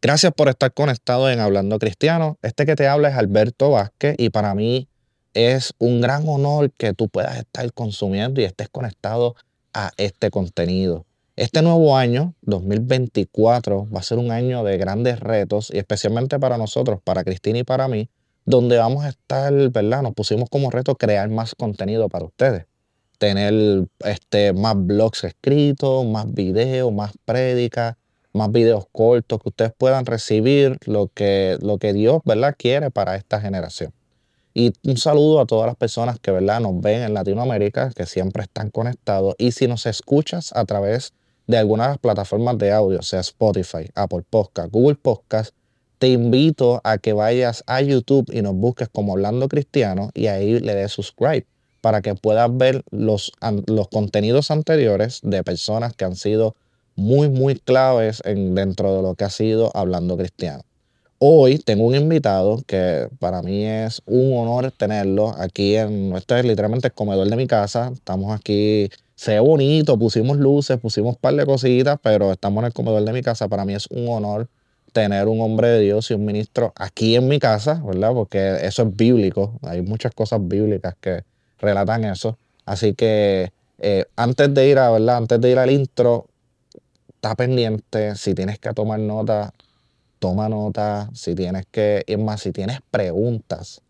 Gracias por estar conectado en Hablando Cristiano. Este que te habla es Alberto Vázquez y para mí es un gran honor que tú puedas estar consumiendo y estés conectado a este contenido. Este nuevo año, 2024, va a ser un año de grandes retos y especialmente para nosotros, para Cristina y para mí, donde vamos a estar, ¿verdad? Nos pusimos como reto crear más contenido para ustedes. Tener este, más blogs escritos, más videos, más prédicas, más videos cortos que ustedes puedan recibir lo que, lo que Dios, ¿verdad? Quiere para esta generación. Y un saludo a todas las personas que, ¿verdad? Nos ven en Latinoamérica, que siempre están conectados. Y si nos escuchas a través de algunas de las plataformas de audio, sea Spotify, Apple Podcast, Google Podcast, te invito a que vayas a YouTube y nos busques como Hablando Cristiano y ahí le des subscribe para que puedas ver los, los contenidos anteriores de personas que han sido muy, muy claves en, dentro de lo que ha sido Hablando Cristiano. Hoy tengo un invitado que para mí es un honor tenerlo aquí en, este es literalmente el comedor de mi casa. Estamos aquí, se ve bonito, pusimos luces, pusimos un par de cositas, pero estamos en el comedor de mi casa. Para mí es un honor tener un hombre de Dios y un ministro aquí en mi casa, ¿verdad? Porque eso es bíblico. Hay muchas cosas bíblicas que relatan eso. Así que eh, antes de ir a, ¿verdad? Antes de ir al intro, está pendiente. Si tienes que tomar nota, toma nota. Si tienes que, es más, si tienes preguntas,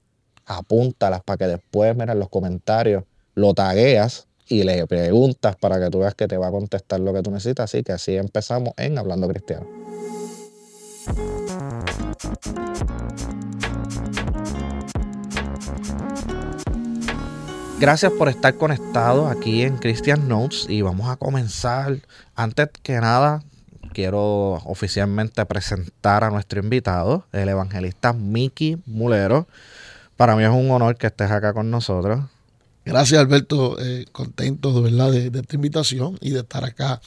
apúntalas para que después, mira, en los comentarios lo tagueas y le preguntas para que tú veas que te va a contestar lo que tú necesitas. Así que así empezamos en Hablando Cristiano. Gracias por estar conectado aquí en Christian Notes y vamos a comenzar. Antes que nada, quiero oficialmente presentar a nuestro invitado, el evangelista Miki Mulero. Para mí es un honor que estés acá con nosotros. Gracias Alberto, eh, contento de verdad de, de esta invitación y de estar acá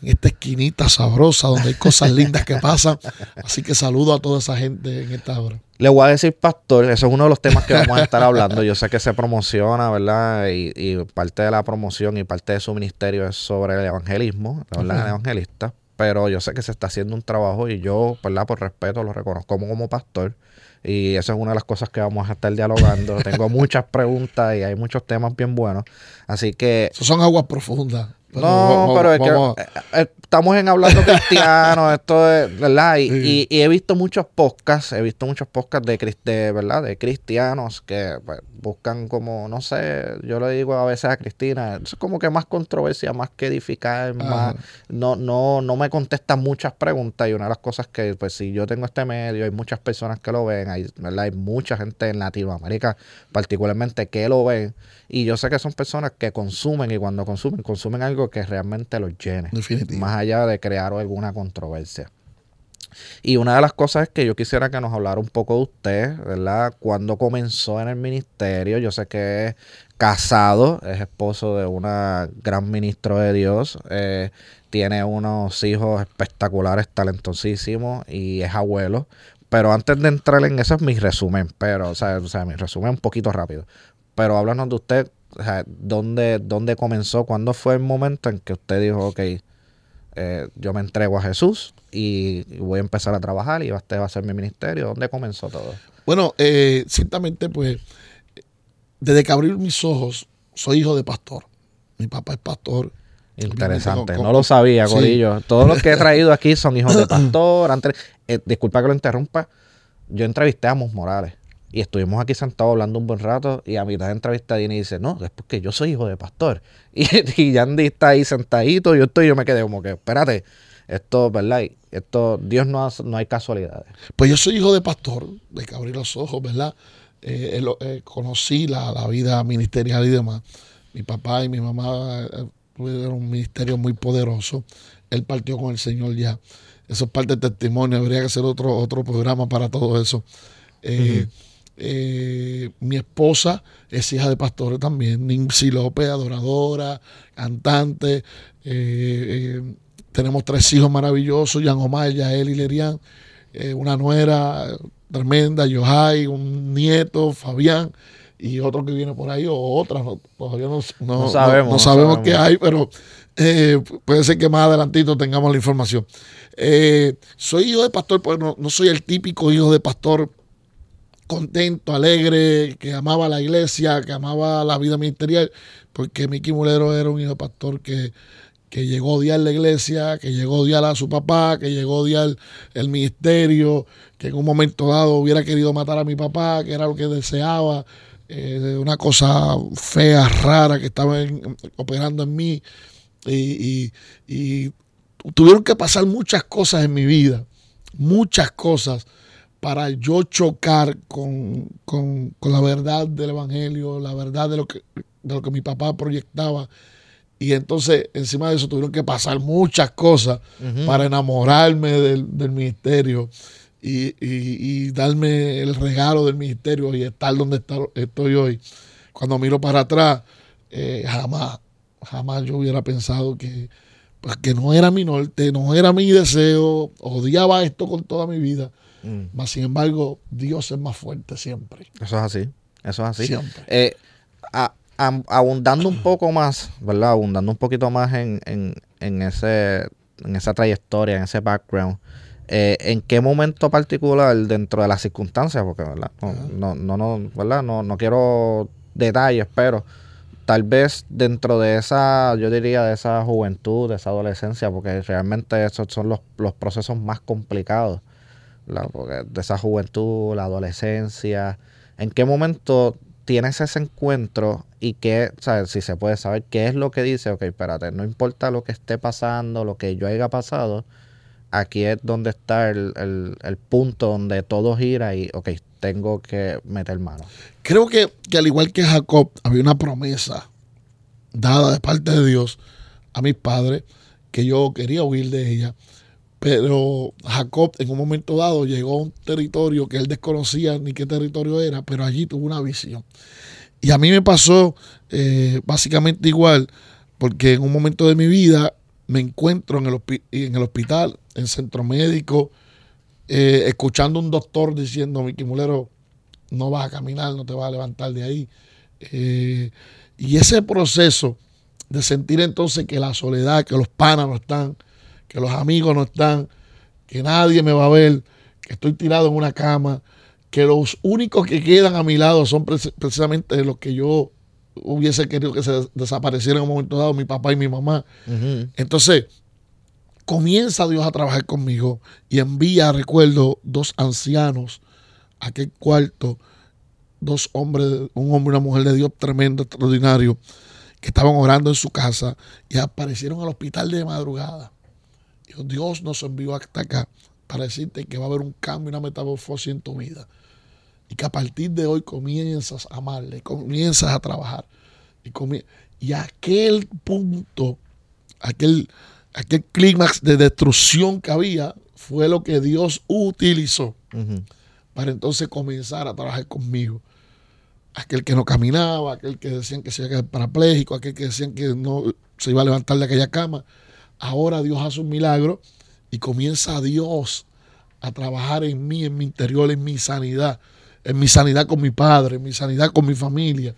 en esta esquinita sabrosa donde hay cosas lindas que pasan. Así que saludo a toda esa gente en esta hora. Le voy a decir, pastor, eso es uno de los temas que vamos a estar hablando. Yo sé que se promociona, ¿verdad? Y, parte de la promoción y parte de su ministerio es sobre el evangelismo, la verdad, el evangelista. Pero yo sé que se está haciendo un trabajo y yo, ¿verdad? Por respeto, lo reconozco como, como pastor. Y eso es una de las cosas que vamos a estar dialogando. Tengo muchas preguntas y hay muchos temas bien buenos. Así que... Eso son aguas profundas no, pero es que eh, eh, estamos en hablando cristiano, esto es, ¿verdad? Y, y, he visto muchos podcasts, he visto muchos podcasts de, de ¿verdad? De cristianos que pues, buscan como, no sé, yo le digo a veces a Cristina, es como que más controversia, más que edificar, más, no, no, no me contestan muchas preguntas y una de las cosas que, pues si yo tengo este medio, hay muchas personas que lo ven, hay, ¿verdad? hay mucha gente en Latinoamérica particularmente que lo ven y yo sé que son personas que consumen y cuando consumen, consumen algo que realmente los llene, más allá de crear alguna controversia. Y una de las cosas es que yo quisiera que nos hablara un poco de usted, ¿verdad? Cuando comenzó en el ministerio, yo sé que es casado, es esposo de una gran ministro de Dios, eh, tiene unos hijos espectaculares, talentosísimos y es abuelo. Pero antes de entrar en eso es mi resumen, pero, o sea, o sea mi resumen un poquito rápido. Pero háblanos de usted, o sea, ¿dónde, ¿dónde comenzó? ¿Cuándo fue el momento en que usted dijo, ok, eh, yo me entrego a Jesús y, voy a empezar a trabajar y este va a ser mi ministerio. ¿Dónde comenzó todo? Bueno, eh, ciertamente, pues, desde que abrí mis ojos, soy hijo de pastor. Mi papá es pastor. Interesante, no lo sabía, Corillo. Todos los que he traído aquí son hijos de pastor. Antes, eh, disculpa que lo interrumpa. Yo entrevisté a Mus Morales. Y estuvimos aquí sentados hablando un buen rato y a mitad de entrevista viene y dice, no, es porque yo soy hijo de pastor. Y, y Yandy está ahí sentadito, yo estoy, yo me quedé como que, espérate, esto, ¿verdad? Esto, Dios no, no hay casualidades. Pues yo soy hijo de pastor, de que abrí los ojos, ¿verdad? Eh, eh, conocí la, la, vida ministerial y demás. Mi papá y mi mamá eh, tuvieron un ministerio muy poderoso. Él partió con el Señor ya. Eso es parte del testimonio. Habría que hacer otro, otro programa para todo eso. Eh, mi esposa es hija de pastores también, Nancy López, adoradora, cantante. Eh, eh, tenemos tres hijos maravillosos, Jan Omar, Yael y Lerian. una nuera tremenda, Yohai, un nieto, Fabián. y otro que viene por ahí o otras, no, todavía no, no- No sabemos, no sabemos qué hay, pero puede ser que más adelantito tengamos la información. Soy hijo de pastor, pues no, no soy el típico hijo de pastor contento, alegre, que amaba la iglesia, que amaba la vida ministerial, porque Mickey Mulero era un hijo pastor que, que llegó a odiar la iglesia, que llegó a odiar a su papá, que llegó a odiar el ministerio, que en un momento dado hubiera querido matar a mi papá, que era lo que deseaba, eh, una cosa fea, rara que estaba en- operando en mí. Y- y tuvieron que pasar muchas cosas en mi vida, muchas cosas para yo chocar con, con- con la verdad del Evangelio, la verdad de lo que, de lo que mi papá proyectaba. Y entonces, encima de eso, tuvieron que pasar muchas cosas para enamorarme del, del ministerio y, y- y darme el regalo del ministerio y estar donde estoy hoy. Cuando miro para atrás, eh, jamás, jamás yo hubiera pensado que, pues, que no era mi norte, no era mi deseo, odiaba esto con toda mi vida. Mm, Mas, sin embargo, Dios es más fuerte siempre. Eso es así. Eso es así. Siempre. Eh, a- abundando un poco más, ¿verdad? Abundando un poquito más en, en, en ese, en esa trayectoria, en ese background. eh, ¿En qué momento particular dentro de las circunstancias? Porque, ¿verdad? No, no, no, ¿verdad? No, no quiero detalles, pero tal vez dentro de esa, yo diría, de esa juventud, de esa adolescencia, porque realmente esos son los, los procesos más complicados. De esa juventud, la adolescencia, ¿en qué momento tienes ese encuentro y qué, si se puede saber qué es lo que dice, ok, espérate, no importa lo que esté pasando, lo que yo haya pasado, aquí es donde está el, el- el punto donde todo gira y, ok, tengo que meter mano. Creo que, que al igual que Jacob, había una promesa dada de parte de Dios a mis padres que yo quería huir de ella. Pero Jacob en un momento dado llegó a un territorio que él desconocía ni qué territorio era, pero allí tuvo una visión. Y a mí me pasó eh, básicamente igual, porque en un momento de mi vida me encuentro en el, en el hospital, en centro médico, eh, escuchando un doctor diciendo, Miki Mulero, no vas a caminar, no te vas a levantar de ahí. Eh, y ese proceso de sentir entonces que la soledad, que los panas no están, que los amigos no están, que nadie me va a ver, que estoy tirado en una cama, que los únicos que quedan a mi lado son preci- precisamente los que yo hubiese querido que se desaparecieran en un momento dado, mi papá y mi mamá. Entonces, comienza Dios a trabajar conmigo y envía, recuerdo, dos ancianos a aquel cuarto, dos hombres, un hombre y una mujer de Dios tremendo, extraordinario, que estaban orando en su casa y aparecieron al hospital de madrugada. Dios nos envió hasta acá para decirte que va a haber un cambio, una metamorfosis en tu vida. Y que a partir de hoy comienzas a amarle, comienzas a trabajar. Y, y aquel punto, aquel, aquel clímax de destrucción que había, fue lo que Dios utilizó para entonces comenzar a trabajar conmigo. Aquel que no caminaba, aquel que decían que se iba a quedar parapléjico, aquel que decían que no se iba a levantar de aquella cama. Ahora Dios hace un milagro y comienza Dios a trabajar en mí, en mi interior, en mi sanidad, en mi sanidad con mi padre, en mi sanidad con mi familia.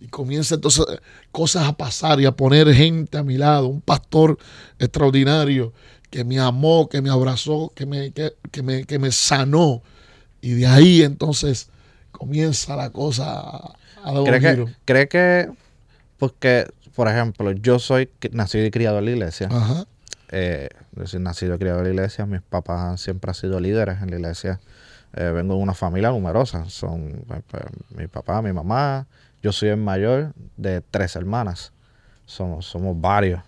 Y comienza entonces cosas a pasar y a poner gente a mi lado, un pastor extraordinario que me amó, que me abrazó, que me, que, que me, que me sanó. Y de ahí entonces comienza la cosa a, dar un ¿Cree giro. que, cree que, porque, por ejemplo, yo soy nacido y criado en la iglesia, Ajá. Eh, yo soy nacido y criado en la iglesia, mis papás siempre han sido líderes en la iglesia, Eh, vengo de una familia numerosa, son eh, pues, mi papá, mi mamá, yo soy el mayor de tres hermanas, somos, somos varios,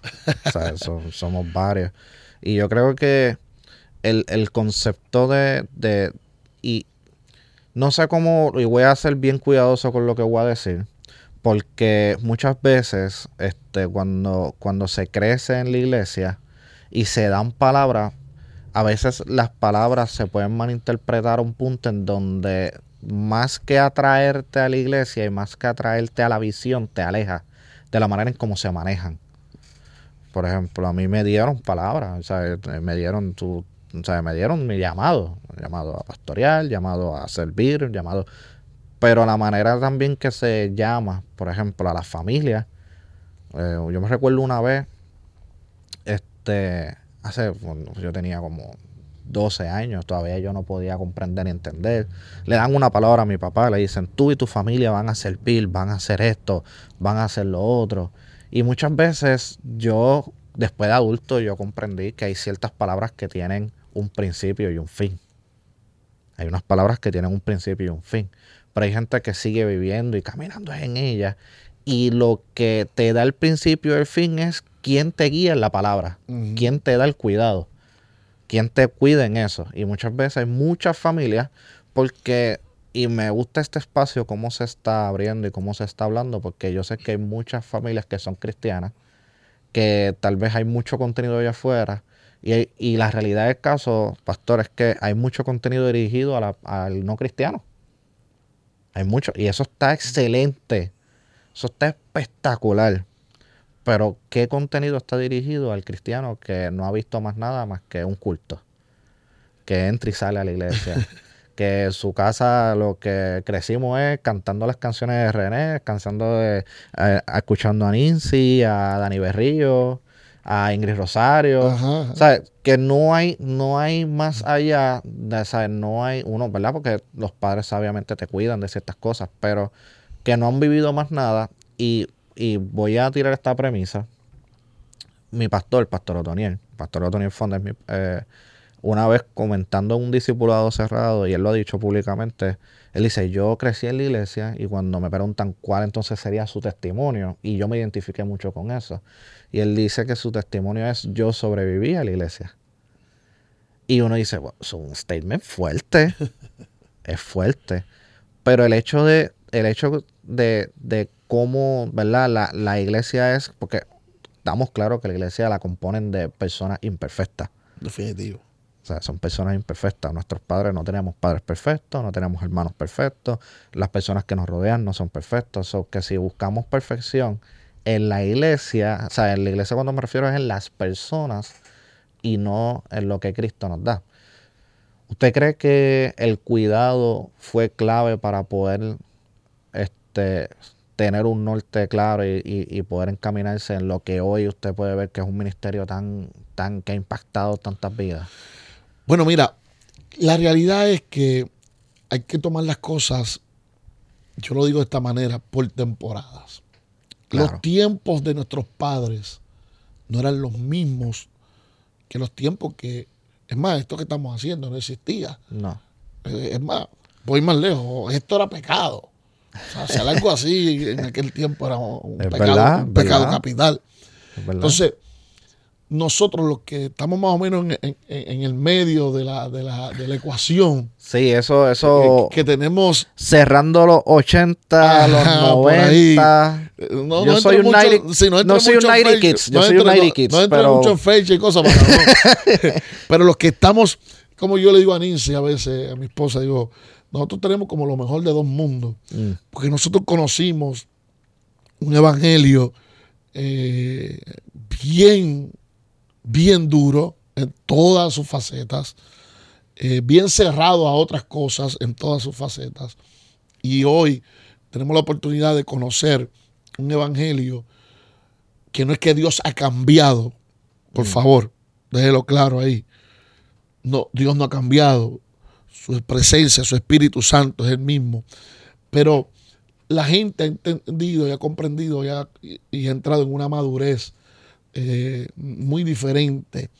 o sea, so- somos varios, y yo creo que el, el concepto de, de, y no sé cómo, y voy a ser bien cuidadoso con lo que voy a decir, porque muchas veces este, cuando, cuando se crece en la iglesia y se dan palabras, a veces las palabras se pueden malinterpretar a un punto en donde más que atraerte a la iglesia y más que atraerte a la visión, te aleja de la manera en cómo se manejan. Por ejemplo, a mí me dieron palabras, me dieron tu, sea, me dieron mi llamado, llamado a pastorear, llamado a servir, llamado Pero la manera también que se llama, por ejemplo, a la familia. eh, yo me recuerdo una vez, este, hace, bueno, yo tenía como 12 años, todavía yo no podía comprender ni entender. Le dan una palabra a mi papá, le dicen, tú y tu familia van a servir, van a hacer esto, van a hacer lo otro. Y muchas veces yo, después de adulto, yo comprendí que hay ciertas palabras que tienen un principio y un fin. Hay unas palabras que tienen un principio y un fin. Pero hay gente que sigue viviendo y caminando en ellas. Y lo que te da el principio y el fin es quién te guía en la palabra, quién te da el cuidado, quién te cuida en eso. Y muchas veces hay muchas familias porque, y me gusta este espacio, cómo se está abriendo y cómo se está hablando, porque yo sé que hay muchas familias que son cristianas, que tal vez hay mucho contenido allá afuera. Y, y la realidad del caso, pastor, es que hay mucho contenido dirigido a la- al no cristiano. Hay mucho. Y eso está excelente. Eso está espectacular. Pero ¿qué contenido está dirigido al cristiano que no ha visto más nada más que un culto? Que entra y sale a la iglesia. que en su casa lo que crecimos es cantando las canciones de René, cantando de- eh, escuchando a Nancy, a Dani Berrillo, a Ingrid Rosario. Ajá, ajá. O sea, que no hay, no hay más allá, de, ¿sabes? No hay uno, ¿verdad? Porque los padres obviamente te cuidan de ciertas cosas, pero que no han vivido más nada. Y, y voy a tirar esta premisa. Mi pastor, Pastor Otoniel, Pastor Otoniel Fonda, eh, una vez comentando en un discipulado cerrado, y él lo ha dicho públicamente, él dice, yo crecí en la iglesia y cuando me preguntan cuál entonces sería su testimonio, y yo me identifiqué mucho con eso. Y él dice que su testimonio es yo sobreviví a la iglesia. Y uno dice, "Bueno, es un statement fuerte, es fuerte. Pero el hecho de, el hecho de, de cómo, ¿verdad? La, la iglesia es, porque estamos claros que la iglesia la componen de personas imperfectas. Definitivo. O sea, son personas imperfectas. Nuestros padres no tenemos padres perfectos, no tenemos hermanos perfectos. Las personas que nos rodean no son perfectos. So que si buscamos perfección en la iglesia, o sea, en la iglesia cuando me refiero es en las personas y no en lo que Cristo nos da. ¿Usted cree que el cuidado fue clave para poder este, tener un norte claro y, y- y poder encaminarse en lo que hoy usted puede ver que es un ministerio tan, tan que ha impactado tantas vidas? Bueno, mira, la realidad es que hay que tomar las cosas, yo lo digo de esta manera, por temporadas. Claro. Los tiempos de nuestros padres no eran los mismos que los tiempos que, es más, esto que estamos haciendo no existía. No. Eh, Es más, voy más lejos, esto era pecado. O sea, algo así en aquel tiempo era un pecado, verdad, un pecado verdad. capital. Entonces, nosotros los que estamos más o menos en, en- en el medio de la, de la, de la ecuación, sí, eso, eso, que, que tenemos... cerrando los 80, los Ajá, por ahí. 90. eh, No, Yo no soy un mucho- 90 sí, no entre soy un mucho 90 fecha, kids, yo soy un entre- 90 kids, No pero- mucho en fecha y cosas, pero, no. pero los que estamos, como yo le digo a Nancy a veces, a mi esposa, digo, nosotros tenemos como lo mejor de dos mundos. Mm, Porque nosotros conocimos un evangelio eh, bien, bien duro en todas sus facetas, eh, bien cerrado a otras cosas en todas sus facetas. Y hoy tenemos la oportunidad de conocer un evangelio que no es que Dios ha cambiado, por favor, déjelo claro ahí. No, Dios no ha cambiado. Su presencia, su Espíritu Santo es el mismo. Pero la gente ha entendido y ha comprendido y ha, y- ha entrado en una madurez eh, muy diferente.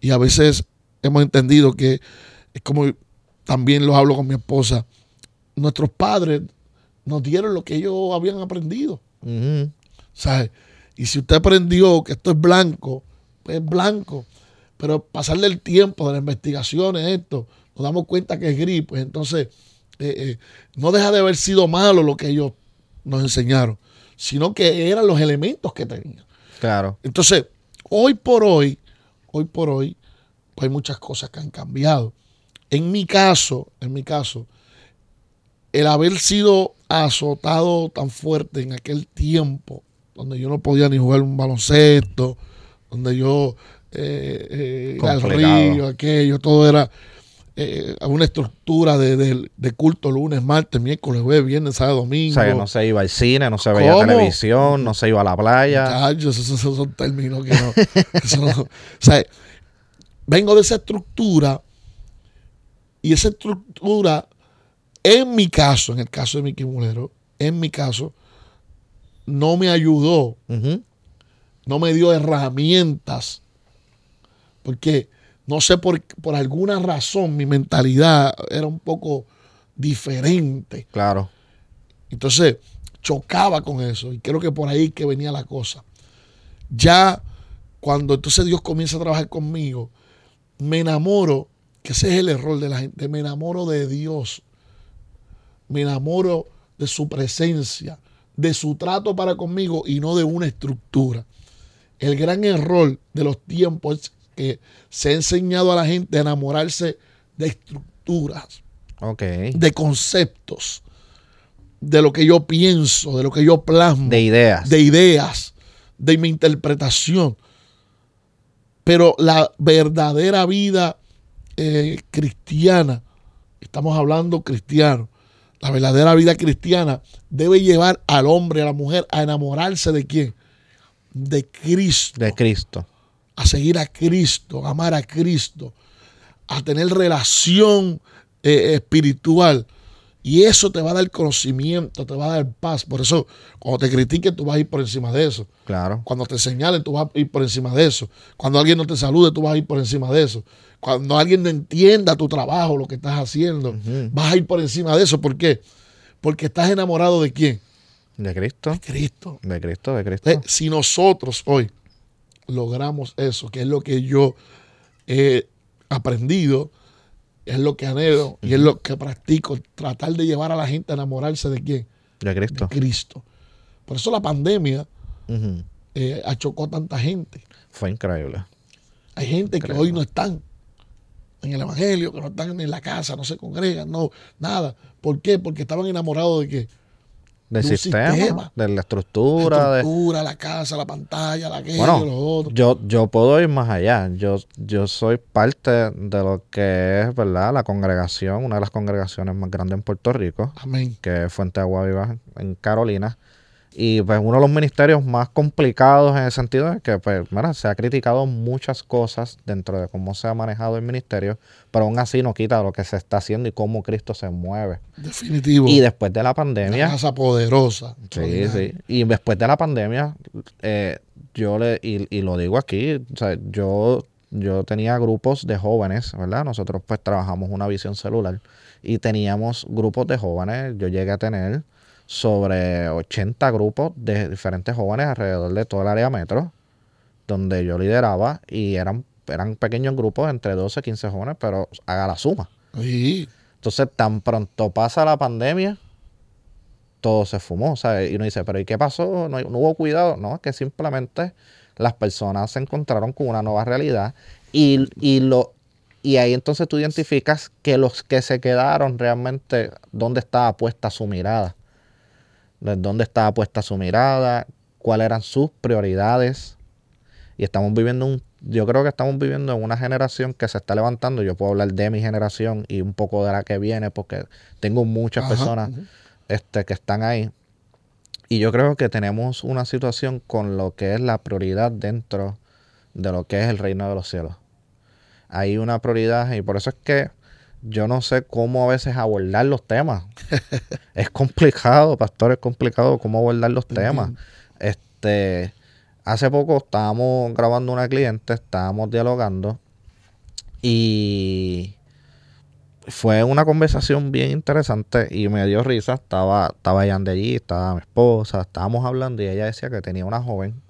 Y a veces hemos entendido que es como también lo hablo con mi esposa. Nuestros padres nos dieron lo que ellos habían aprendido. ¿sabe? Y si usted aprendió que esto es blanco, pues es blanco. Pero pasarle el tiempo de las investigaciones, esto, nos damos cuenta que es gris, pues entonces eh, eh, no deja de haber sido malo lo que ellos nos enseñaron, sino que eran los elementos que tenían. Claro. Entonces, hoy por hoy, hoy por hoy, pues hay muchas cosas que han cambiado. En mi caso, en mi caso, el haber sido azotado tan fuerte en aquel tiempo, donde yo no podía ni jugar un baloncesto, donde yo eh, eh, al río, aquello, todo era. Eh, una estructura de, de- de culto lunes, martes, miércoles, jueves, viernes, sábado, O domingo. sea, que no se iba al cine, no se veía ¿Cómo? televisión, no se iba a la playa. Muchachos, esos, esos son términos que no. que o sea, vengo de esa estructura y esa estructura, en mi caso, en el caso de Mickey Mulero, en mi caso, no me ayudó, no me dio herramientas, porque no sé por, por alguna razón mi mentalidad era un poco diferente. Claro. Entonces chocaba con eso y creo que por ahí que venía la cosa. Ya cuando entonces Dios comienza a trabajar conmigo, me enamoro, que ese es el error de la gente, me enamoro de Dios, me enamoro de su presencia, de su trato para conmigo y no de una estructura. El gran error de los tiempos es que se ha enseñado a la gente a enamorarse de estructuras de conceptos, de lo que yo pienso, de lo que yo plasmo, De ideas. de ideas, de mi interpretación. Pero la verdadera vida eh, cristiana, estamos hablando cristiano, la verdadera vida cristiana debe llevar al hombre, a la mujer, a enamorarse de quién? De Cristo de Cristo. A seguir a Cristo, a amar a Cristo, a tener relación eh, espiritual. Y eso te va a dar conocimiento, te va a dar paz. Por eso, cuando te critiquen, tú vas a ir por encima de eso. Claro. Cuando te señalen, tú vas a ir por encima de eso. Cuando alguien no te salude, tú vas a ir por encima de eso. Cuando alguien no entienda tu trabajo, lo que estás haciendo, vas a ir por encima de eso. ¿Por qué? Porque estás enamorado de quién? De Cristo. De Cristo. De Cristo, de Cristo. Si nosotros hoy logramos eso, que es lo que yo he aprendido, es lo que anhelo y es lo que practico, tratar de llevar a la gente a enamorarse de quién? De De Cristo. Cristo. Por eso la pandemia Ujú. eh, achocó a tanta gente. Fue increíble. Hay gente que hoy no están en el Evangelio, que no están en la casa, no se congregan, no, nada. ¿Por qué? Porque estaban enamorados de qué? Del De sistema, sistema. de la La estructura. de- la casa, la pantalla, la aquello, Bueno, lo otro. Yo, yo puedo ir más allá. Yo, yo soy parte de lo que es, ¿verdad? La congregación, una de las congregaciones más grandes en Puerto Rico, Amén. que es Fuente de Agua Viva en Carolina. Y pues uno de los ministerios más complicados en el sentido de que, pues, mira, se ha criticado muchas cosas dentro de cómo se ha manejado el ministerio, pero aún así no quita lo que se está haciendo y cómo Cristo se mueve. Definitivo. Y después de la Una pandemia, casa poderosa. Sí, sí. Y después de la pandemia, eh, yo le, y, y lo digo aquí, o sea, yo, yo tenía grupos de jóvenes, ¿verdad? Nosotros pues trabajamos una visión celular y teníamos grupos de jóvenes, yo llegué a tener sobre 80 grupos de diferentes jóvenes alrededor de todo el área metro, donde yo lideraba y eran, eran pequeños grupos entre 12 y 15 jóvenes, pero haga la suma. Sí. Entonces, tan pronto pasa la pandemia, todo se fumó, ¿sabes? Y uno dice, pero ¿y qué pasó? ¿No, no hubo cuidado? No, es que simplemente las personas se encontraron con una nueva realidad y, y lo, y ahí entonces tú identificas que los que se quedaron realmente, ¿dónde estaba puesta su mirada? ¿De ¿Dónde estaba puesta su mirada? ¿Cuáles eran sus prioridades? Y estamos viviendo un, yo creo que estamos viviendo en una generación que se está levantando. Yo puedo hablar de mi generación y un poco de la que viene, porque tengo muchas Ajá, personas este, que están ahí. Y yo creo que tenemos una situación con lo que es la prioridad dentro de lo que es el reino de los cielos. Hay una prioridad y por eso es que yo no sé cómo a veces abordar los temas. es complicado, pastor, es complicado cómo abordar los temas. Este, hace poco estábamos grabando una cliente, estábamos dialogando y fue una conversación bien interesante y me dio risa. Estaba, estaba de allí, estaba mi esposa, estábamos hablando y ella decía que tenía una joven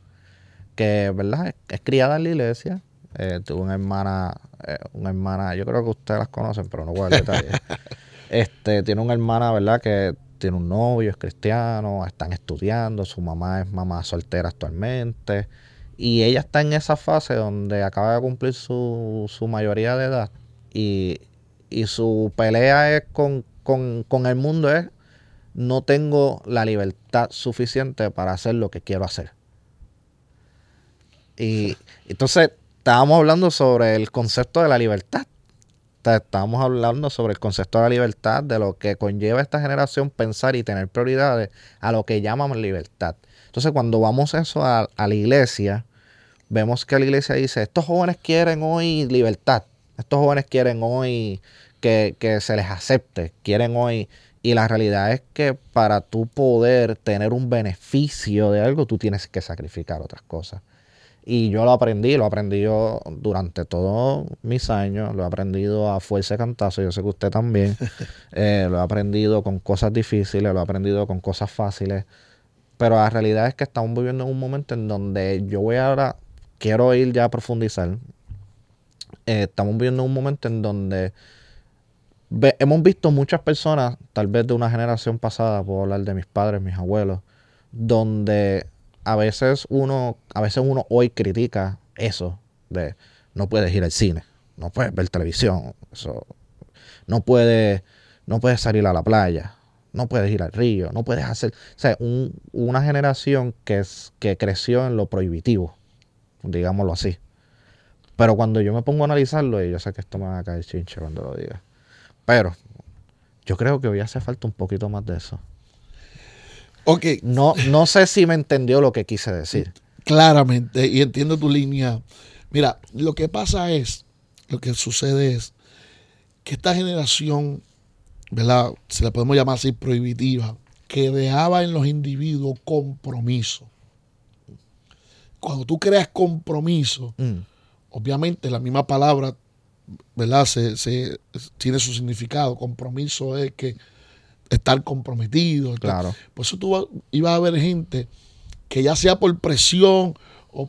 que, ¿verdad? Es, es criada en la iglesia. Eh, tuvo una hermana, eh, una hermana, yo creo que ustedes las conocen, pero no voy a dar detalles. este, tiene una hermana, ¿verdad? Que tiene un novio, es cristiano, están estudiando, su mamá es mamá soltera actualmente. Y ella está en esa fase donde acaba de cumplir su, su mayoría de edad. Y, y su pelea es con, con, con el mundo es no tengo la libertad suficiente para hacer lo que quiero hacer. Y entonces estábamos hablando sobre el concepto de la libertad. Estábamos hablando sobre el concepto de la libertad, de lo que conlleva esta generación pensar y tener prioridades a lo que llamamos libertad. Entonces, cuando vamos eso a, la iglesia, vemos que la iglesia dice, estos jóvenes quieren hoy libertad, estos jóvenes quieren hoy que, que se les acepte, quieren hoy y la realidad es que para tú poder tener un beneficio de algo, tú tienes que sacrificar otras cosas. Y yo lo aprendí, lo aprendí yo durante todos mis años, lo he aprendido a fuerza de cantazo, yo sé que usted también, eh, lo he aprendido con cosas difíciles, lo he aprendido con cosas fáciles, pero la realidad es que estamos viviendo en un momento en donde yo voy ahora, quiero ir ya a profundizar, eh, estamos viviendo en un momento en donde hemos visto muchas personas, tal vez de una generación pasada, puedo hablar de mis padres, mis abuelos, donde a veces uno, a veces uno hoy critica eso de no puedes ir al cine, no puedes ver televisión, eso, no puedes, no puedes salir a la playa, no puedes ir al río, no puedes hacer, o sea, una generación que, que creció en lo prohibitivo, digámoslo así. Pero cuando yo me pongo a analizarlo, y yo sé que esto me va a caer chinche cuando lo diga, pero yo creo que hoy hace falta un poquito más de eso. Ok. No, no sé si me entendió lo que quise decir. Claramente, y entiendo tu línea. Mira, lo que pasa es, lo que sucede es que esta generación, ¿verdad? Se la podemos llamar así prohibitiva, que dejaba en los individuos compromiso. Cuando tú creas compromiso, mm. obviamente la misma palabra ¿verdad? Se, se, tiene su significado. Compromiso es que estar comprometido. Claro. Por eso tú ibas a ver gente que ya sea por presión o,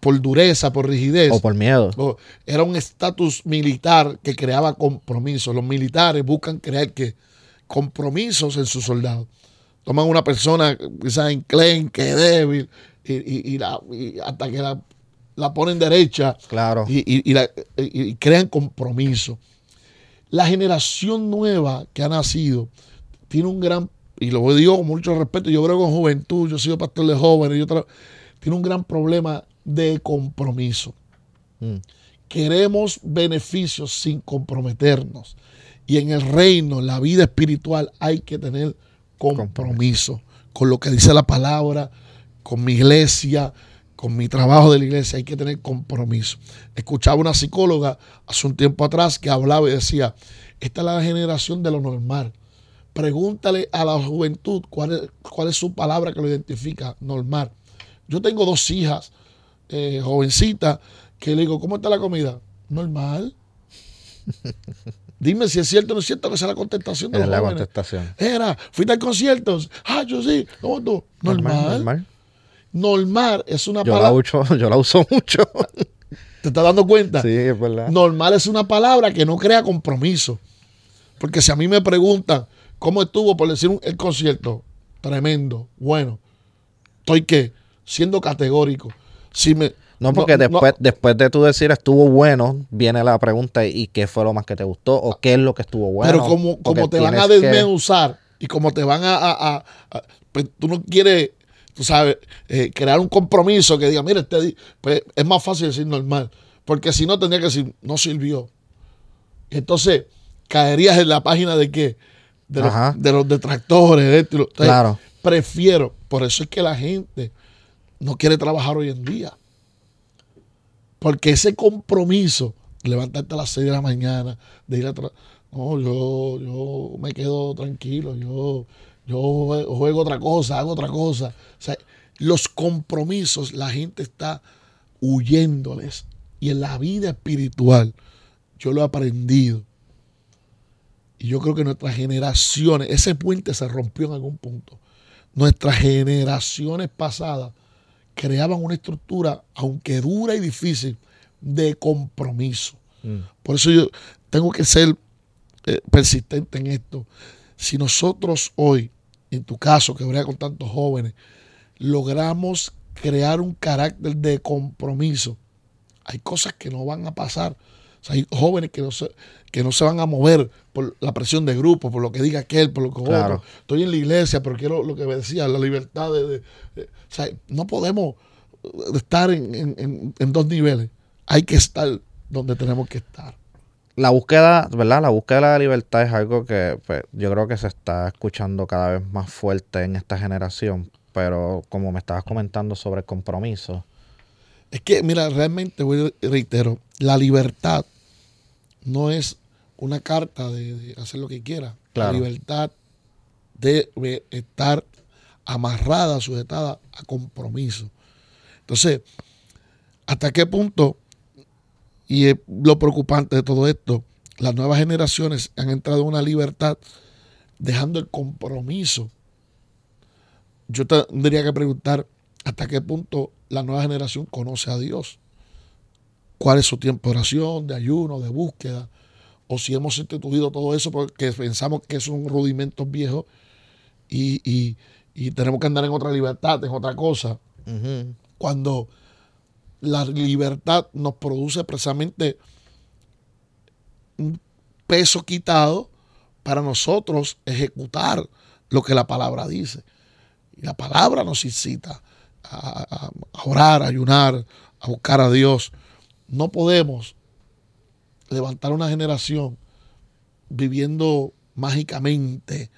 por dureza, por rigidez. O por miedo. era un estatus militar que creaba compromisos. Los militares buscan crear que compromisos en sus soldados. Toman una persona quizás enclenque, débil, y, y, la, y hasta que la la ponen derecha claro. y, crean compromiso. La generación nueva que ha nacido tiene un gran, y lo digo con mucho respeto, yo creo con juventud, yo he sido pastor de jóvenes, y otra, tiene un gran problema de compromiso. Mm. Queremos beneficios sin comprometernos. Y en el reino, en la vida espiritual, hay que tener compromiso con lo que dice la palabra, con mi iglesia, con mi trabajo de la iglesia hay que tener compromiso. Escuchaba una psicóloga hace un tiempo atrás que hablaba y decía, esta es la generación de lo normal. Pregúntale a la juventud cuál es, cuál es su palabra que lo identifica, normal. Yo tengo dos hijas eh, jovencitas que le digo, ¿cómo está la comida? Normal. Dime si es cierto o no es cierto que es la contestación de los la jóvenes. contestación. Era, fuiste al concierto. Ah, yo sí. ¿Cómo tú? Normal. normal. Normal es una palabra. yo la uso mucho. ¿Te estás dando cuenta? Sí, es verdad. Normal es una palabra que no crea compromiso. Porque si a mí me preguntan cómo estuvo, por decir el concierto, tremendo, bueno, estoy que siendo categórico. Si me, no, porque después, después de tú decir estuvo bueno, viene la pregunta y qué fue lo más que te gustó o qué es lo que estuvo bueno. Pero como, como te van a desmenuzar y como te van a, pues tú no quieres tú sabes, eh, crear un compromiso que diga, mire, este pues es más fácil decir normal, porque si no tendría que decir, no sirvió. Entonces, caerías en la página de qué? De, los, detractores. De esto. claro. Prefiero, por eso es que la gente no quiere trabajar hoy en día. Porque ese compromiso, levantarte a las 6 de la mañana, de ir a no, yo, yo me quedo tranquilo, yo yo juego otra cosa, hago otra cosa. O sea, los compromisos, la gente está huyéndoles. Y en la vida espiritual, yo lo he aprendido. Y yo creo que nuestras generaciones, ese puente se rompió en algún punto. Nuestras generaciones pasadas creaban una estructura, aunque dura y difícil, de compromiso. Mm. Por eso yo tengo que ser eh, persistente en esto si nosotros hoy, en tu caso, que habría con tantos jóvenes, logramos crear un carácter de compromiso, hay cosas que no van a pasar. Hay jóvenes que no, se, que no se van a mover por la presión de grupo, por lo que diga aquel, por lo que otro. Estoy en la iglesia, pero quiero lo que decía, la libertad de... no podemos estar en dos niveles. Hay que estar donde tenemos que estar. la búsqueda, ¿verdad? La búsqueda de la libertad es algo que pues, yo creo que se está escuchando cada vez más fuerte en esta generación, pero como me estabas comentando sobre el compromiso. Es que, mira, realmente, voy reitero, la libertad no es una carta de, hacer lo que quiera. La libertad debe estar amarrada, sujetada a compromiso. Entonces, ¿hasta qué punto y es lo preocupante de todo esto, las nuevas generaciones han entrado en una libertad dejando el compromiso. Yo tendría que preguntar hasta qué punto la nueva generación conoce a Dios. ¿Cuál es su tiempo de oración, de ayuno, de búsqueda? O si hemos instituido todo eso porque pensamos que son rudimentos viejos y, tenemos que andar en otra libertad, en otra cosa. Cuando la libertad nos produce precisamente un peso quitado para nosotros ejecutar lo que la palabra dice. Y la palabra nos incita a, orar, a ayunar, a buscar a Dios. No podemos levantar una generación viviendo mágicamente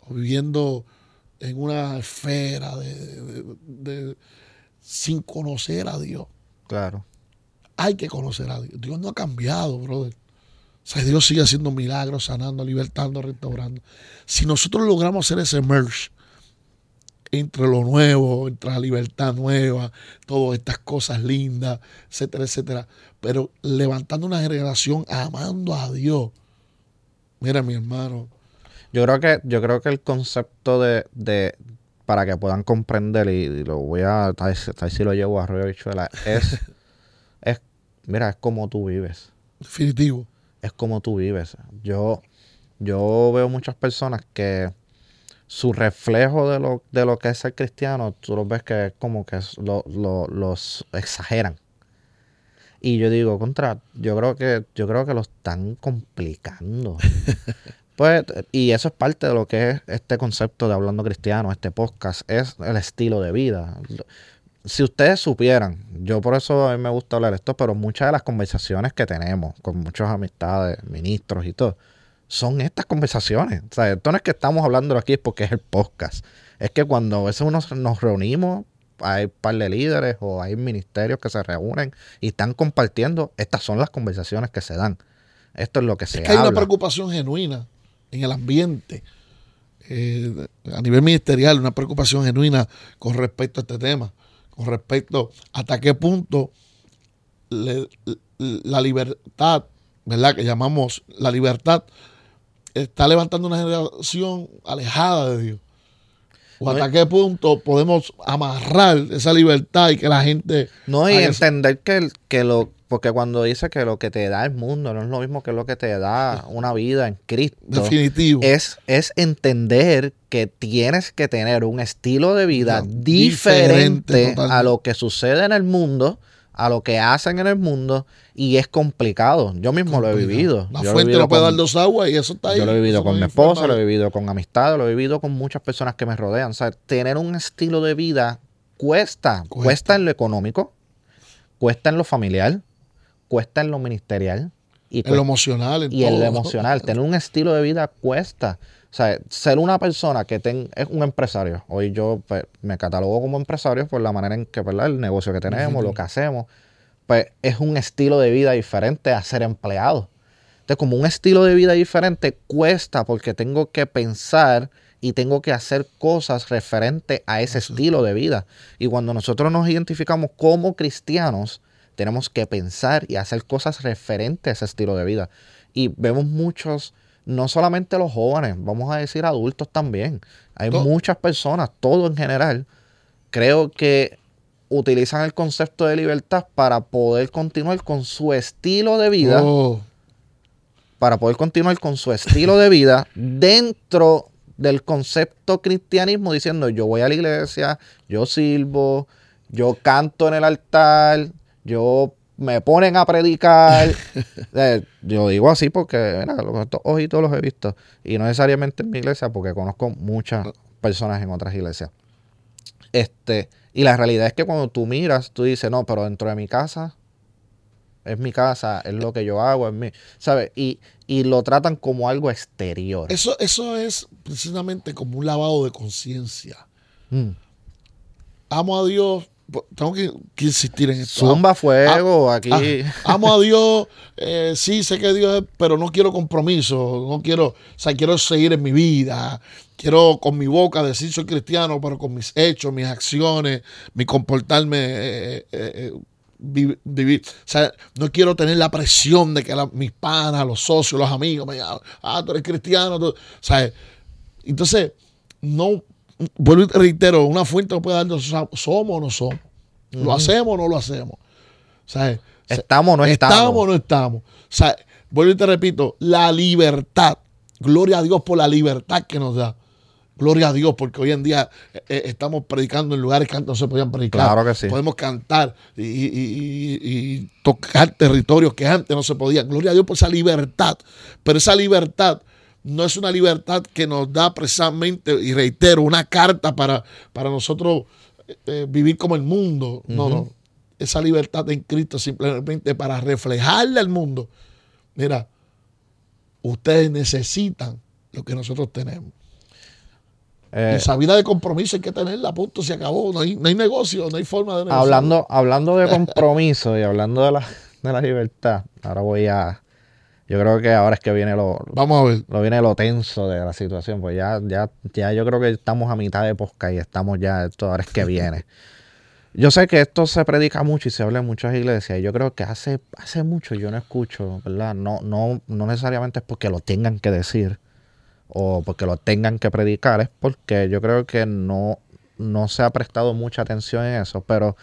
o viviendo en una esfera de, sin conocer a Dios. Claro. Hay que conocer a Dios. Dios no ha cambiado, brother. O sea, Dios sigue haciendo milagros, sanando, libertando, restaurando. Si nosotros logramos hacer ese merge entre lo nuevo, entre la libertad nueva, todas estas cosas lindas, etcétera, etcétera, pero levantando una generación amando a Dios. Mira, mi hermano. Yo creo que, yo creo que el concepto de, para que puedan comprender, y, lo voy a, tal, si lo llevo a Arroyo Bichuela, es, es, mira, es como tú vives. Definitivo. Es como tú vives. Yo, yo veo muchas personas que su reflejo de lo, de lo que es ser cristiano, tú lo ves que es como que lo, los exageran. Y yo digo, contra, yo creo que, yo creo que lo están complicando. Pues, y eso es parte de lo que es este concepto de Hablando Cristiano, este podcast, es el estilo de vida. Si ustedes supieran, yo por eso a mí me gusta hablar esto, pero muchas de las conversaciones que tenemos con muchas amistades, ministros y todo, son estas conversaciones. O sea, esto no es que estamos hablando aquí porque es el podcast. Es que cuando a veces uno, nos reunimos, hay un par de líderes o hay ministerios que se reúnen y están compartiendo, estas son las conversaciones que se dan. Esto es lo que se es que hay una preocupación genuina en el ambiente, eh, a nivel ministerial, una preocupación genuina con respecto a este tema, con respecto hasta qué punto la libertad, ¿verdad? Que llamamos la libertad, está levantando una generación alejada de Dios. ¿O hasta qué punto podemos amarrar esa libertad y que la gente... No, y entender que, que lo porque cuando dice que lo que te da el mundo no es lo mismo que lo que te da una vida en Cristo. Definitivo. Es, es entender que tienes que tener un estilo de vida diferente, a lo que sucede en el mundo, a lo que hacen en el mundo, y es complicado. Yo mismo lo he vivido. La fuente no puede dar dos aguas y eso está ahí. Yo lo he vivido con mi esposa, lo he vivido con amistades, lo he vivido con muchas personas que me rodean. O sea, tener un estilo de vida cuesta. Cuesta, cuesta en lo económico, cuesta en lo familiar, cuesta en lo ministerial. Y en lo emocional. y en lo emocional. Tener un estilo de vida cuesta. O sea, ser una persona que es un empresario. Hoy yo pues, me catalogo como empresario por la manera en que, ¿verdad? El negocio que tenemos, lo que hacemos, pues es un estilo de vida diferente a ser empleado. Entonces, como un estilo de vida diferente cuesta porque tengo que pensar y tengo que hacer cosas referente a ese estilo de vida. Y cuando nosotros nos identificamos como cristianos, tenemos que pensar y hacer cosas referentes a ese estilo de vida. Y vemos muchos, no solamente los jóvenes, vamos a decir adultos también. Hay muchas personas, todo en general, creo que utilizan el concepto de libertad para poder continuar con su estilo de vida. Oh. Para poder continuar con su estilo de vida dentro del concepto cristianismo, diciendo yo voy a la iglesia, yo sirvo, yo canto en el altar, yo me ponen a predicar. Eh, yo digo así porque mira, estos ojitos los he visto. Y no necesariamente en mi iglesia, porque conozco muchas personas en otras iglesias. Este, y la realidad es que cuando tú miras, tú dices, no, pero dentro de mi casa es mi casa, es lo que yo hago, es mi, ¿sabes? Y, y lo tratan como algo exterior. Eso, eso es precisamente como un lavado de conciencia. Mm. Amo a Dios, tengo que, que insistir en esto. Zumba fuego, aquí. Ah, amo a Dios, eh, sí sé que Dios es, pero no quiero compromiso, no quiero, o sea, quiero seguir en mi vida, quiero con mi boca decir soy cristiano, pero con mis hechos, mis acciones, mi comportarme, eh, eh, vi- vivir. O sea, no quiero tener la presión de que la- mis panas, los socios, los amigos me digan, ah, tú eres cristiano, tú, ¿sabes? Entonces, no, vuelvo y te reitero, una fuente no puede darnos, somos o no somos, lo hacemos o no lo hacemos. ¿Sabes? Estamos o no estamos. Estamos o no estamos. O sea, vuelvo y te repito, la libertad. Gloria a Dios por la libertad que nos da. Gloria a Dios, porque hoy en día eh, eh, estamos predicando en lugares que antes no se podían predicar. Claro que sí. Podemos cantar y, y- y- y tocar territorios que antes no se podían. Gloria a Dios por esa libertad. Pero esa libertad no es una libertad que nos da precisamente, y reitero, una carta para, para nosotros eh, eh, vivir como el mundo. No, no. Esa libertad en Cristo simplemente para reflejarle al mundo. Mira, ustedes necesitan lo que nosotros tenemos. Eh, Esa vida de compromiso hay que tenerla, punto, se acabó. No hay, no hay negocio, no hay forma de negocio. hablando, hablando de compromiso y hablando de la, de la libertad, ahora voy a. Yo creo que ahora es que viene lo, Vamos a ver. lo viene lo tenso de la situación, pues ya, ya, ya yo creo que estamos a mitad de posca y estamos ya, esto ahora es que viene. Yo sé que esto se predica mucho y se habla en muchas iglesias y yo creo que hace, hace mucho yo no escucho, ¿verdad? No, no, no necesariamente es porque lo tengan que decir o porque lo tengan que predicar, es porque yo creo que no, no se ha prestado mucha atención en eso, pero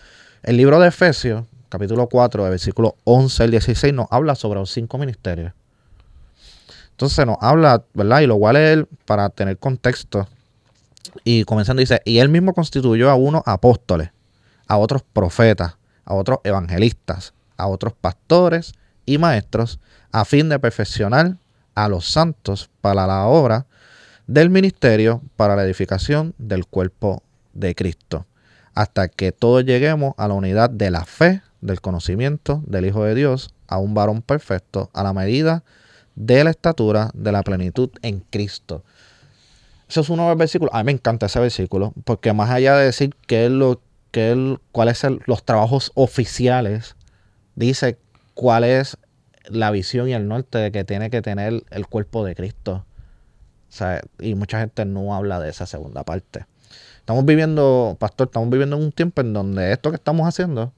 el libro de Efesios, capítulo 4, de versículo 11 al 16, nos habla sobre los cinco ministerios. Entonces nos habla, ¿verdad? Y lo voy a para tener contexto. Y comenzando dice, y él mismo constituyó a unos apóstoles, a otros profetas, a otros evangelistas, a otros pastores y maestros, a fin de perfeccionar a los santos para la obra del ministerio, para la edificación del cuerpo de Cristo, hasta que todos lleguemos a la unidad de la fe, del conocimiento del Hijo de Dios, a un varón perfecto, a la medida de la estatura de la plenitud en Cristo. Ese es uno de los versículos. A mí me encanta ese versículo, porque más allá de decir que es lo, que él, cuáles son los trabajos oficiales, dice cuál es la visión y el norte de que tiene que tener el cuerpo de Cristo. Y mucha gente no habla de esa segunda parte. Estamos viviendo, pastor, estamos viviendo en un tiempo en donde esto que estamos haciendo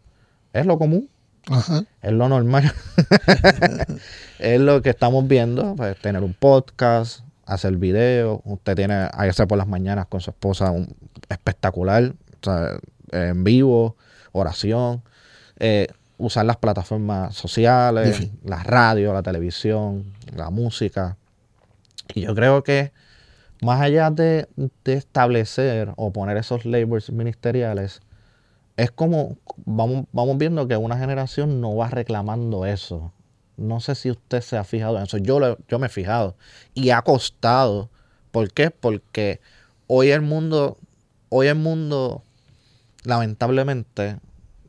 es lo común, Ajá. es lo normal. es lo que estamos viendo, pues, tener un podcast, hacer videos. Usted tiene, hay hacer por las mañanas con su esposa un espectacular, o sea, en vivo, oración, eh, usar las plataformas sociales, Sí. la radio, la televisión, la música. Y yo creo que más allá de, de establecer o poner esos labels ministeriales, es como vamos, vamos viendo que una generación no va reclamando eso. No sé si usted se ha fijado en eso. Yo, lo- yo me he fijado. Y ha costado. ¿Por qué? Porque hoy el mundo, hoy el mundo, lamentablemente,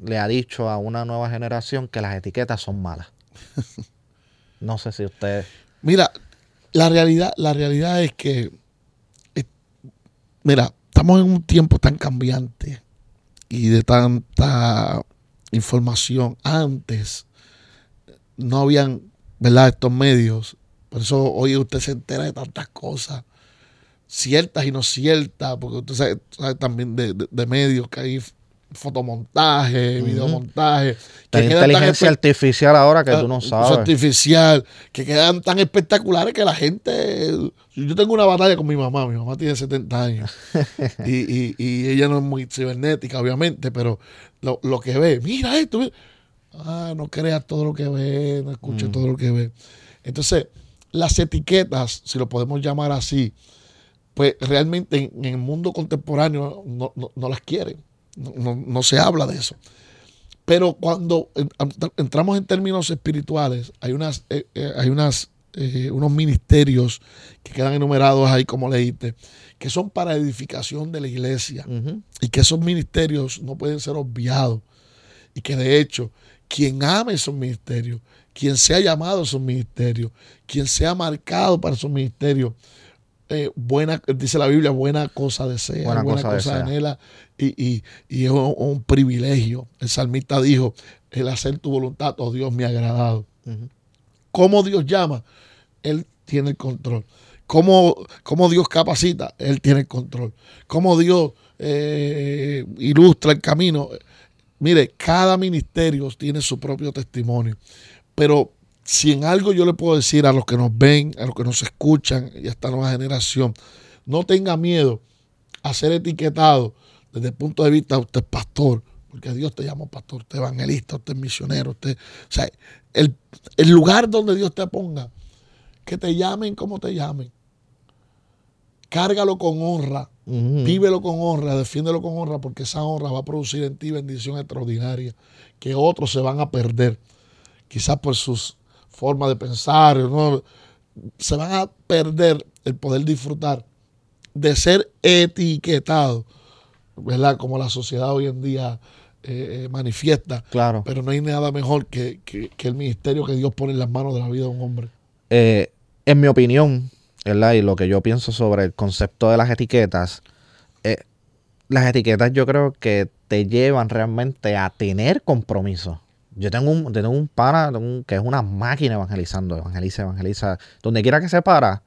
le ha dicho a una nueva generación que las etiquetas son malas. No sé si usted. Mira, la realidad, la realidad es que, eh, mira, estamos en un tiempo tan cambiante y de tanta información. Antes no habían, ¿verdad? Estos medios. Por eso hoy usted se entera de tantas cosas, ciertas y no ciertas, porque usted sabe, también de, de- de medios que hay fotomontaje, videomontaje. Que inteligencia artificial ahora que Ah, tú no sabes. artificial, que quedan tan espectaculares que la gente. Yo tengo una batalla con mi mamá, mi mamá tiene 70 años y, y- y ella no es muy cibernética, obviamente, pero lo, lo que ve, mira esto, mira. ah, no creas todo lo que ve, no escuches Mm. todo lo que ve. Entonces, las etiquetas, si lo podemos llamar así, pues realmente en, en el mundo contemporáneo no, no- no las quieren, no, no- no se habla de eso. Pero cuando en- entramos en términos espirituales, hay unas, eh, eh, hay unas, eh, unos ministerios que quedan enumerados ahí, como leíste, que son para edificación de la iglesia y que esos ministerios no pueden ser obviados y que de hecho quien ame esos ministerios, quien sea llamado a esos ministerios, quien sea marcado para esos ministerios, eh, buena, dice la Biblia, buena cosa desea, buena, buena cosa, anhela y, es un, privilegio. El salmista dijo, el hacer tu voluntad, oh Dios me ha agradado. ¿Cómo Dios llama? Él tiene el control. ¿Cómo, Dios capacita? Él tiene el control. ¿Cómo Dios eh, ilustra el camino? Mire, cada ministerio tiene su propio testimonio. Pero si en algo yo le puedo decir a los que nos ven, a los que nos escuchan y a esta nueva generación, no tenga miedo a ser etiquetado desde el punto de vista de usted es pastor, porque Dios te llama pastor, usted es evangelista, usted es misionero, usted, o sea, el, lugar donde Dios te ponga, que te llamen como te llamen, cárgalo con honra, vívelo con honra, defiéndelo con honra, porque esa honra va a producir en ti bendición extraordinaria, que otros se van a perder, quizás por sus formas de pensar, se van a perder el poder disfrutar de ser etiquetado ¿verdad? Como la sociedad hoy en día eh, eh, manifiesta. Claro. Pero no hay nada mejor que, el ministerio que Dios pone en las manos de la vida de un hombre. Eh, en mi opinión, ¿verdad? Y lo que yo pienso sobre el concepto de las etiquetas, las etiquetas yo creo que te llevan realmente a tener compromiso. Yo tengo un, tengo un pana que es una máquina evangelizando, evangeliza, evangeliza, donde quiera que se para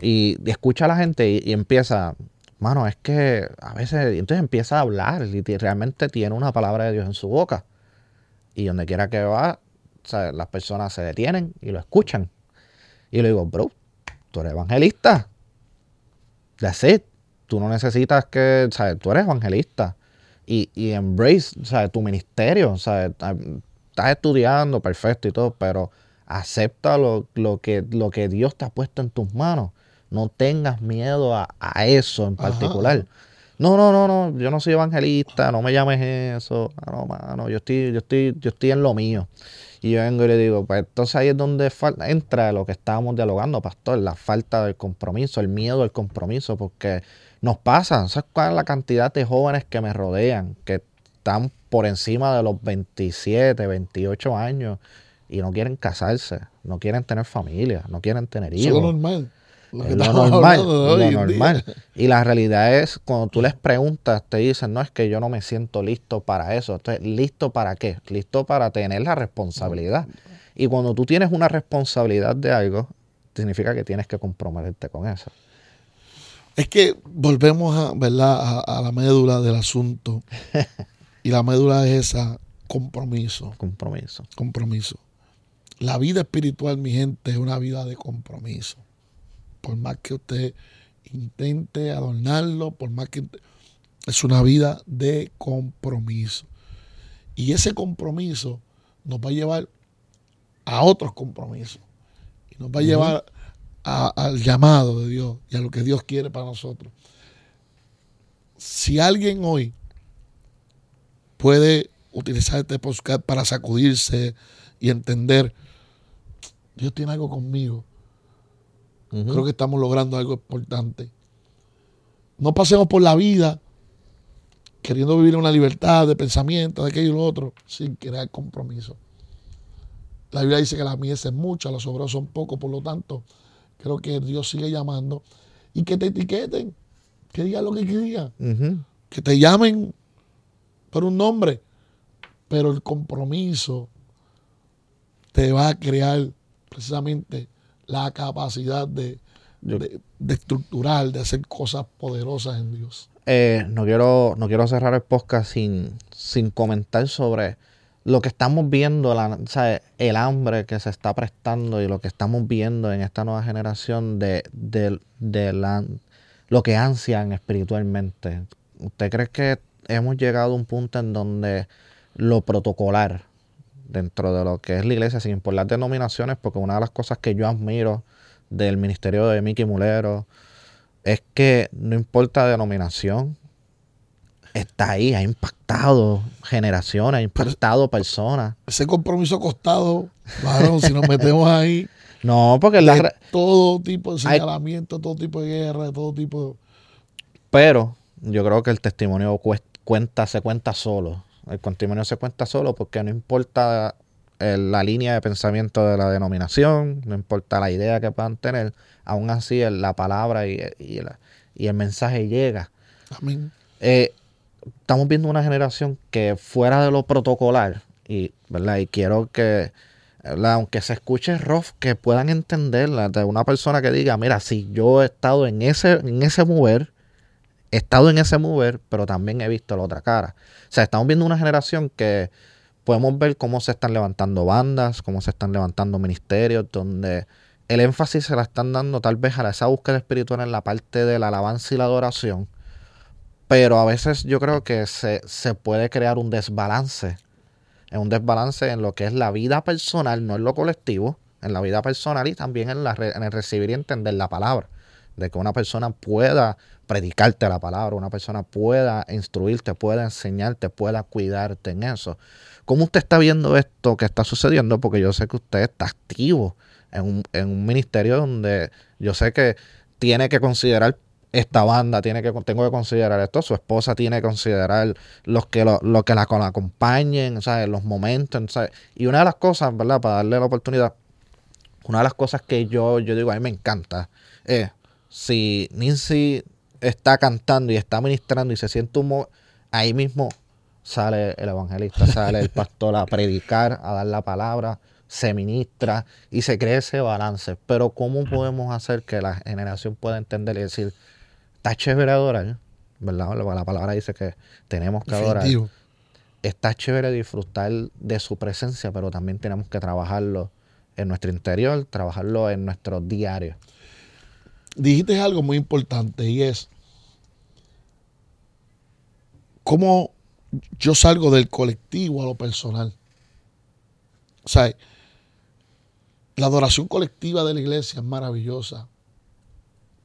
y, escucha a la gente y empieza, mano, es que a veces, entonces empieza a hablar y realmente tiene una palabra de Dios en su boca. Y donde quiera que va, las personas se detienen y lo escuchan. Y le digo, bro, tú eres evangelista. That's it. Tú no necesitas que, ¿sabes? Tú eres evangelista. Y, y embrace, ¿sabes? Tu ministerio, ¿sabes? Estás estudiando, perfecto y todo, pero acepta lo, lo, que, lo que Dios te ha puesto en tus manos. No tengas miedo a, eso en particular. No, no, no, no, yo no soy evangelista, no me llames eso. Ah, no, mano, yo estoy, yo estoy, yo estoy en lo mío. Y yo vengo y le digo, pues entonces ahí es donde entra lo que estábamos dialogando, pastor, la falta del compromiso, el miedo al compromiso, porque nos pasa, ¿sabes cuál es la cantidad de jóvenes que me rodean, que están por encima de los 27, 28 años y no quieren casarse, no quieren tener familia, no quieren tener hijos? Eso es normal. Lo, normal, lo normal. Y la realidad es, cuando tú les preguntas, te dicen, no, es que yo no me siento listo para eso. Entonces, ¿listo para qué? Listo para tener la responsabilidad. Y cuando tú tienes una responsabilidad de algo, significa que tienes que comprometerte con eso. Es que volvemos a, ¿verdad? a, la médula del asunto. y la médula es esa, compromiso. Compromiso. Compromiso. La vida espiritual, mi gente, es una vida de compromiso por más que usted intente adornarlo, por más que es una vida de compromiso. Y ese compromiso nos va a llevar a otros compromisos. Y nos va a llevar al llamado de Dios y a lo que Dios quiere para nosotros. Si alguien hoy puede utilizar este podcast para sacudirse y entender, Dios tiene algo conmigo Creo que estamos logrando algo importante. No pasemos por la vida queriendo vivir una libertad de pensamiento, de aquello y lo otro, sin crear compromiso. La Biblia dice que la mies es mucha, los obreros son pocos, por lo tanto, creo que Dios sigue llamando. Y que te etiqueten, que digan lo que digan, que te llamen por un nombre, pero el compromiso te va a crear precisamente la capacidad de, de, estructurar, de hacer cosas poderosas en Dios. Eh, no, quiero, no quiero cerrar el podcast sin, sin comentar sobre lo que estamos viendo, el hambre que se está prestando y lo que estamos viendo en esta nueva generación de, de la, lo que ansian espiritualmente. ¿Usted cree que hemos llegado a un punto en donde lo protocolar, dentro de lo que es la iglesia, sin importar denominaciones, porque una de las cosas que yo admiro del ministerio de Mickey Mulero es que no importa denominación, está ahí, ha impactado generaciones, ha impactado personas. Ese compromiso costado, varón, si nos metemos ahí. No, porque la... todo tipo de señalamiento, todo tipo de guerra, todo tipo de... Pero yo creo que el testimonio cuenta, se cuenta solo El testimonio se cuenta solo porque no importa eh, la línea de pensamiento de la denominación, no importa la idea que puedan tener, aún así la palabra y, el mensaje llega. Amén. Eh, estamos viendo una generación que fuera de lo protocolar, y, ¿verdad? y quiero que, aunque se escuche rough, que puedan entenderla de una persona que diga, mira, si yo he estado en ese, en ese mover, he estado en ese mover, pero también he visto la otra cara. O sea, estamos viendo una generación que podemos ver cómo se están levantando bandas, cómo se están levantando ministerios, donde el énfasis se la están dando tal vez a esa búsqueda espiritual en la parte de la alabanza y la adoración, pero a veces yo creo que se, puede crear un desbalance, en un desbalance en lo que es la vida personal, no en lo colectivo, en la vida personal y también en, la, en el recibir y entender la palabra, de que una persona pueda predicarte la palabra, una persona pueda instruirte, pueda enseñarte, pueda cuidarte en eso. ¿Cómo usted está viendo esto que está sucediendo? Porque yo sé que usted está activo en un, en un ministerio donde yo sé que tiene que considerar esta banda, tiene que, tengo que considerar esto, su esposa tiene que considerar los que, lo, que la, acompañen, ¿sabes? los momentos. Y una de las cosas, ¿verdad? Para darle la oportunidad, una de las cosas que yo, yo digo, a mí me encanta, es si Nancy está cantando y está ministrando y se siente un... Ahí mismo sale el evangelista, sale el pastor a predicar, a dar la palabra, se ministra y se cree ese balance. Pero ¿cómo podemos hacer que la generación pueda entender y decir, está chévere adorar, ¿verdad? La palabra dice que tenemos que adorar. Está chévere disfrutar de su presencia, pero también tenemos que trabajarlo en nuestro interior, trabajarlo en nuestro diario. Dijiste algo muy importante y es cómo yo salgo del colectivo a lo personal. O sea, la adoración colectiva de la iglesia es maravillosa.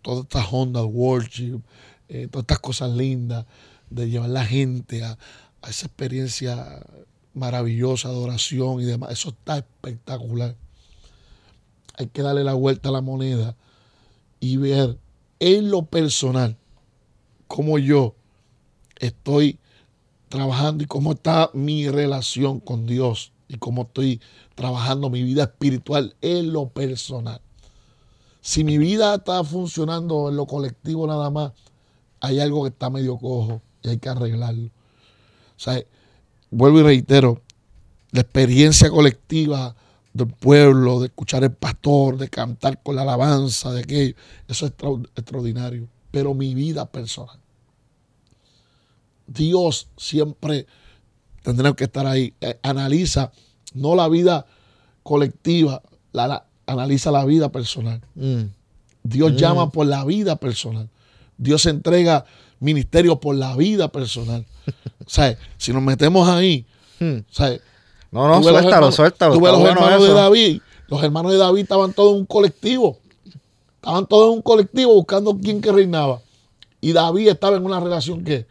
Todas estas ondas, worship, eh, todas estas cosas lindas de llevar la gente a, a esa experiencia maravillosa de adoración y demás. Eso está espectacular. Hay que darle la vuelta a la moneda y ver en lo personal cómo yo estoy trabajando y cómo está mi relación con Dios y cómo estoy trabajando mi vida espiritual en lo personal. Si mi vida está funcionando en lo colectivo nada más, hay algo que está medio cojo y hay que arreglarlo. O sea, vuelvo y reitero, la experiencia colectiva del pueblo, de escuchar el pastor, de cantar con la alabanza, de aquello, eso es extraordinario. Pero mi vida personal, Dios siempre tendrá que estar ahí. Eh, analiza no la vida colectiva, la, analiza la vida personal. Mm. Dios mm. llama por la vida personal. Dios entrega ministerio por la vida personal. o sea, si nos metemos ahí, mm. no, no, suéltalo, suéltalo. Tuve los hermanos de David. Los hermanos de David estaban todos en un colectivo. Estaban todos en un colectivo buscando quién que reinaba. Y David estaba en una relación que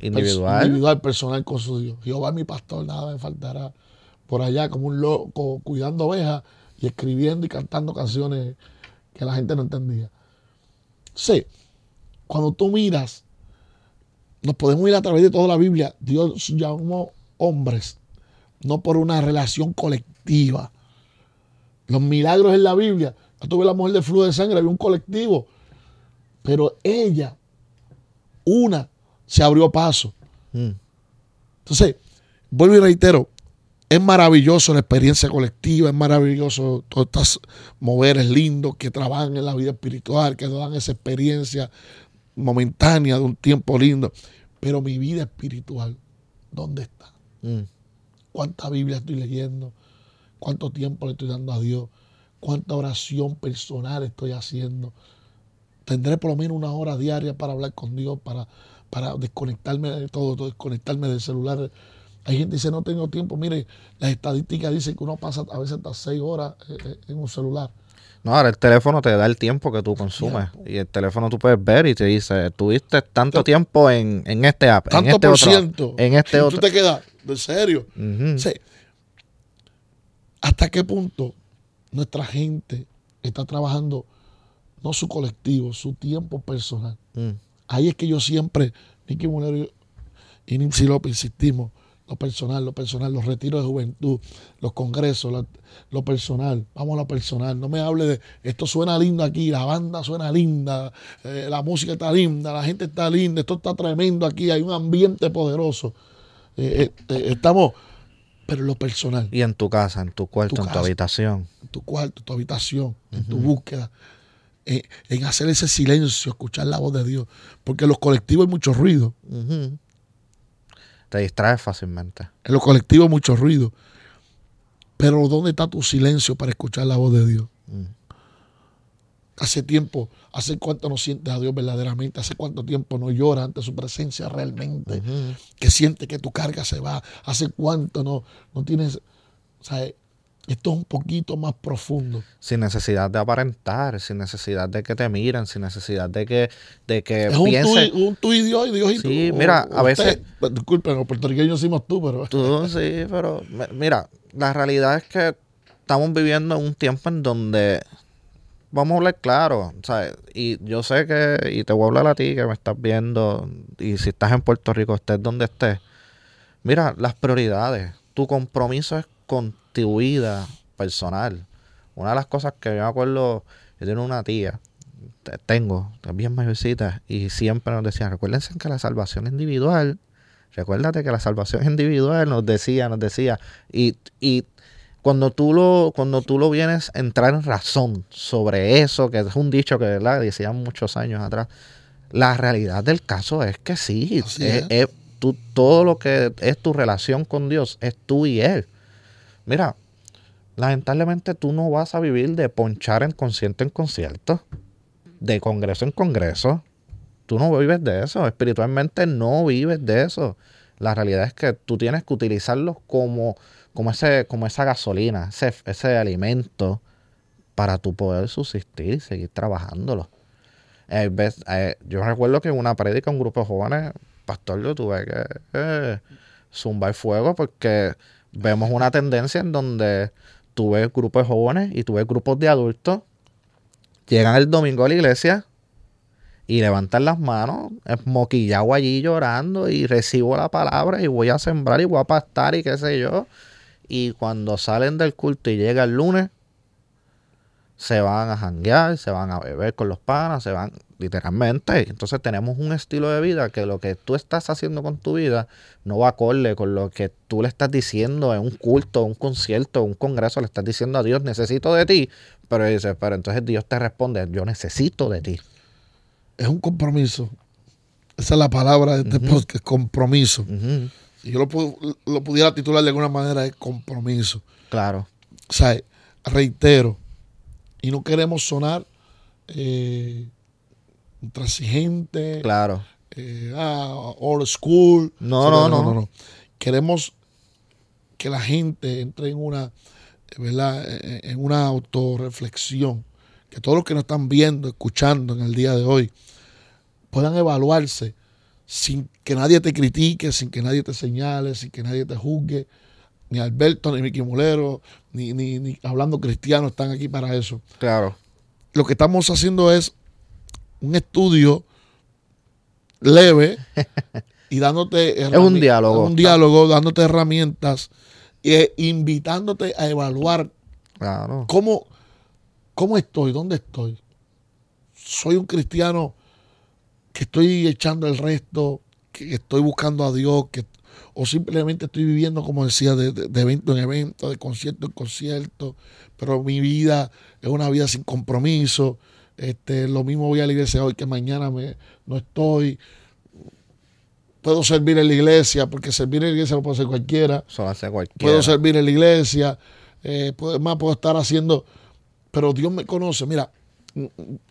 individual. individual, personal con su Dios. Jehová es mi pastor, nada me faltará. Por allá como un loco cuidando ovejas y escribiendo y cantando canciones que la gente no entendía. Sí, cuando tú miras, nos podemos ir a través de toda la Biblia. Dios llamó hombres, no por una relación colectiva. Los milagros en la Biblia, yo tuve la mujer de flujo de sangre, había un colectivo, pero ella, una, se abrió paso. Mm. Entonces, vuelvo y reitero, es maravilloso la experiencia colectiva, es maravilloso todos estos moveres lindos que trabajan en la vida espiritual, que nos dan esa experiencia momentánea de un tiempo lindo. Pero mi vida espiritual, ¿dónde está? Mm. ¿Cuánta Biblia estoy leyendo? ¿Cuánto tiempo le estoy dando a Dios? ¿Cuánta oración personal estoy haciendo? Tendré por lo menos una hora diaria para hablar con Dios, para para desconectarme de todo, desconectarme del celular. Hay gente que dice, no tengo tiempo. Mire, las estadísticas dicen que uno pasa a veces hasta seis horas eh, eh, en un celular. No, ahora el teléfono te da el tiempo que tú consumes. Y el teléfono tú puedes ver y te dice, tuviste tanto tiempo en, este app, en este otro. En este otro. Tú te quedas, ¿de serio? ¿Hasta qué punto nuestra gente está trabajando, no su colectivo, su tiempo personal? Mm. Ahí es que yo siempre, Nicky Mulero y Nimsi López insistimos, lo personal, lo personal, los retiros de juventud, los congresos, lo, personal. Vamos a lo personal. No me hable de esto suena lindo aquí, la banda suena linda, eh, la música está linda, la gente está linda, esto está tremendo aquí, hay un ambiente poderoso. Eh, eh, estamos, pero lo personal. Y en tu casa, en tu cuarto, en tu habitación. En tu cuarto, tu habitación, en tu búsqueda. en hacer ese silencio, escuchar la voz de Dios. Porque en los colectivos hay mucho ruido. Te distraes fácilmente. En los colectivos hay mucho ruido. Pero ¿dónde está tu silencio para escuchar la voz de Dios? Mm. Hace tiempo, hace cuánto no sientes a Dios verdaderamente, hace cuánto tiempo no lloras ante su presencia realmente, que siente que tu carga se va, hace cuánto no, no tienes, sea, esto es un poquito más profundo. Sin necesidad de aparentar, sin necesidad de que te miren, sin necesidad de que, de que es Un tú, y Dios y Dios y tú. Sí, mira, a veces... Disculpen, los puertorriqueños decimos tú, pero... Tú, sí, pero mira, la realidad es que estamos viviendo en un tiempo en donde... Vamos a hablar claro, ¿sabes? Y yo sé que, y te voy a hablar a ti que me estás viendo, y si estás en Puerto Rico, estés donde estés. Mira, las prioridades. Tu compromiso es con tu vida personal. Una de las cosas que yo me acuerdo, yo tengo una tía, tengo, también mayorcita, y siempre nos decía, recuérdense que la salvación individual, recuérdate que la salvación individual, nos decía, nos decía, y, y cuando tú lo, cuando tú lo vienes a entrar en razón sobre eso, que es un dicho que ¿verdad? decían muchos años atrás, la realidad del caso es que sí, es, tú, todo lo que es tu relación con Dios es tú y Él. Mira, lamentablemente tú no vas a vivir de ponchar en concierto en concierto, de congreso en congreso. Tú no vives de eso. Espiritualmente no vives de eso. La realidad es que tú tienes que utilizarlos como, como, ese, como esa gasolina, ese, ese alimento para tu poder subsistir y seguir trabajándolo. Eh, eh, yo recuerdo que en una prédica, un grupo de jóvenes, pastor, yo tuve que eh, zumbar fuego porque vemos una tendencia en donde tú ves grupos de jóvenes y tú ves grupos de adultos, llegan el domingo a la iglesia y levantan las manos, moquillado allí llorando y recibo la palabra y voy a sembrar y voy a pastar y qué sé yo. Y cuando salen del culto y llega el lunes, se van a janguear, se van a beber con los panas, se van literalmente. Entonces tenemos un estilo de vida que lo que tú estás haciendo con tu vida no va acorde con lo que tú le estás diciendo en un culto, un concierto, un congreso, le estás diciendo a Dios, necesito de ti, pero dice, pero entonces Dios te responde, yo necesito de ti. Es un compromiso. Esa es la palabra de este podcast, compromiso. Si yo lo, lo, pudiera titular de alguna manera, es compromiso. Claro. O sea, reitero, y no queremos sonar eh, intransigente. Claro. Eh, ah, old school. No, no, no, no, Queremos que la gente entre en una, ¿verdad? En una autorreflexión. Que todos los que nos están viendo, escuchando en el día de hoy, puedan evaluarse sin que nadie te critique, sin que nadie te señale, sin que nadie te juzgue. Ni Alberto, ni Mickey Mulero, ni, ni, ni hablando cristiano están aquí para eso. Claro. Lo que estamos haciendo es un estudio leve y dándote es un diálogo. un diálogo dándote herramientas e invitándote a evaluar cómo, cómo estoy dónde estoy. Soy un cristiano que estoy echando el resto que estoy buscando a Dios que o simplemente estoy viviendo como decía de, de evento en evento de concierto en concierto pero mi vida es una vida sin compromiso este, lo mismo voy a la iglesia hoy que mañana me, no estoy. Puedo servir en la iglesia, porque servir en la iglesia lo puede hacer cualquiera. Puedo servir en la iglesia. Eh, más puedo estar haciendo. Pero Dios me conoce. Mira,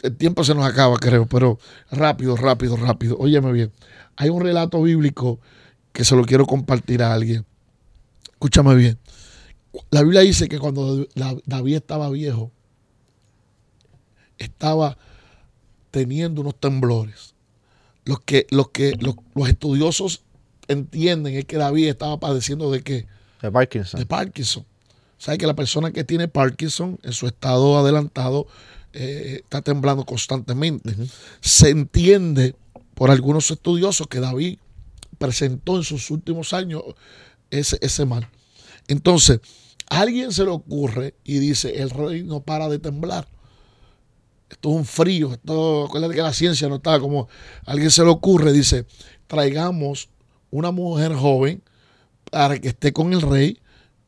el tiempo se nos acaba, creo, pero rápido, rápido, rápido. Óyeme bien. Hay un relato bíblico que se lo quiero compartir a alguien. Escúchame bien. La Biblia dice que cuando David estaba viejo, estaba teniendo unos temblores. Los que, los que los, estudiosos entienden es que David estaba padeciendo de qué? De Parkinson. De Parkinson. Sabe que la persona que tiene Parkinson en su estado adelantado eh, está temblando constantemente. Se entiende por algunos estudiosos que David presentó en sus últimos años ese, ese mal. Entonces, a alguien se le ocurre y dice, el rey no para de temblar. Esto es un frío, esto, acuérdate que la ciencia no está como, a alguien se le ocurre, dice, traigamos una mujer joven para que esté con el rey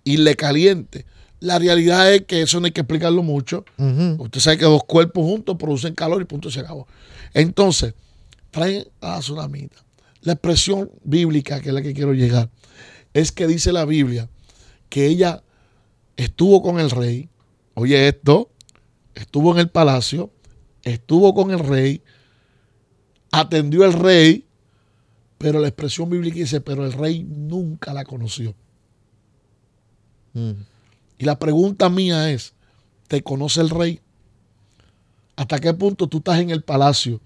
y le caliente. La realidad es que eso no hay que explicarlo mucho. Usted sabe que dos cuerpos juntos producen calor y punto se acabó. Entonces, traen a la tsunamita. La expresión bíblica, que es la que quiero llegar, es que dice la Biblia que ella estuvo con el rey. Oye, esto, estuvo en el palacio, estuvo con el rey, atendió al rey, pero la expresión bíblica dice, pero el rey nunca la conoció. Mm. Y la pregunta mía es, ¿te conoce el rey? ¿Hasta qué punto tú estás en el palacio?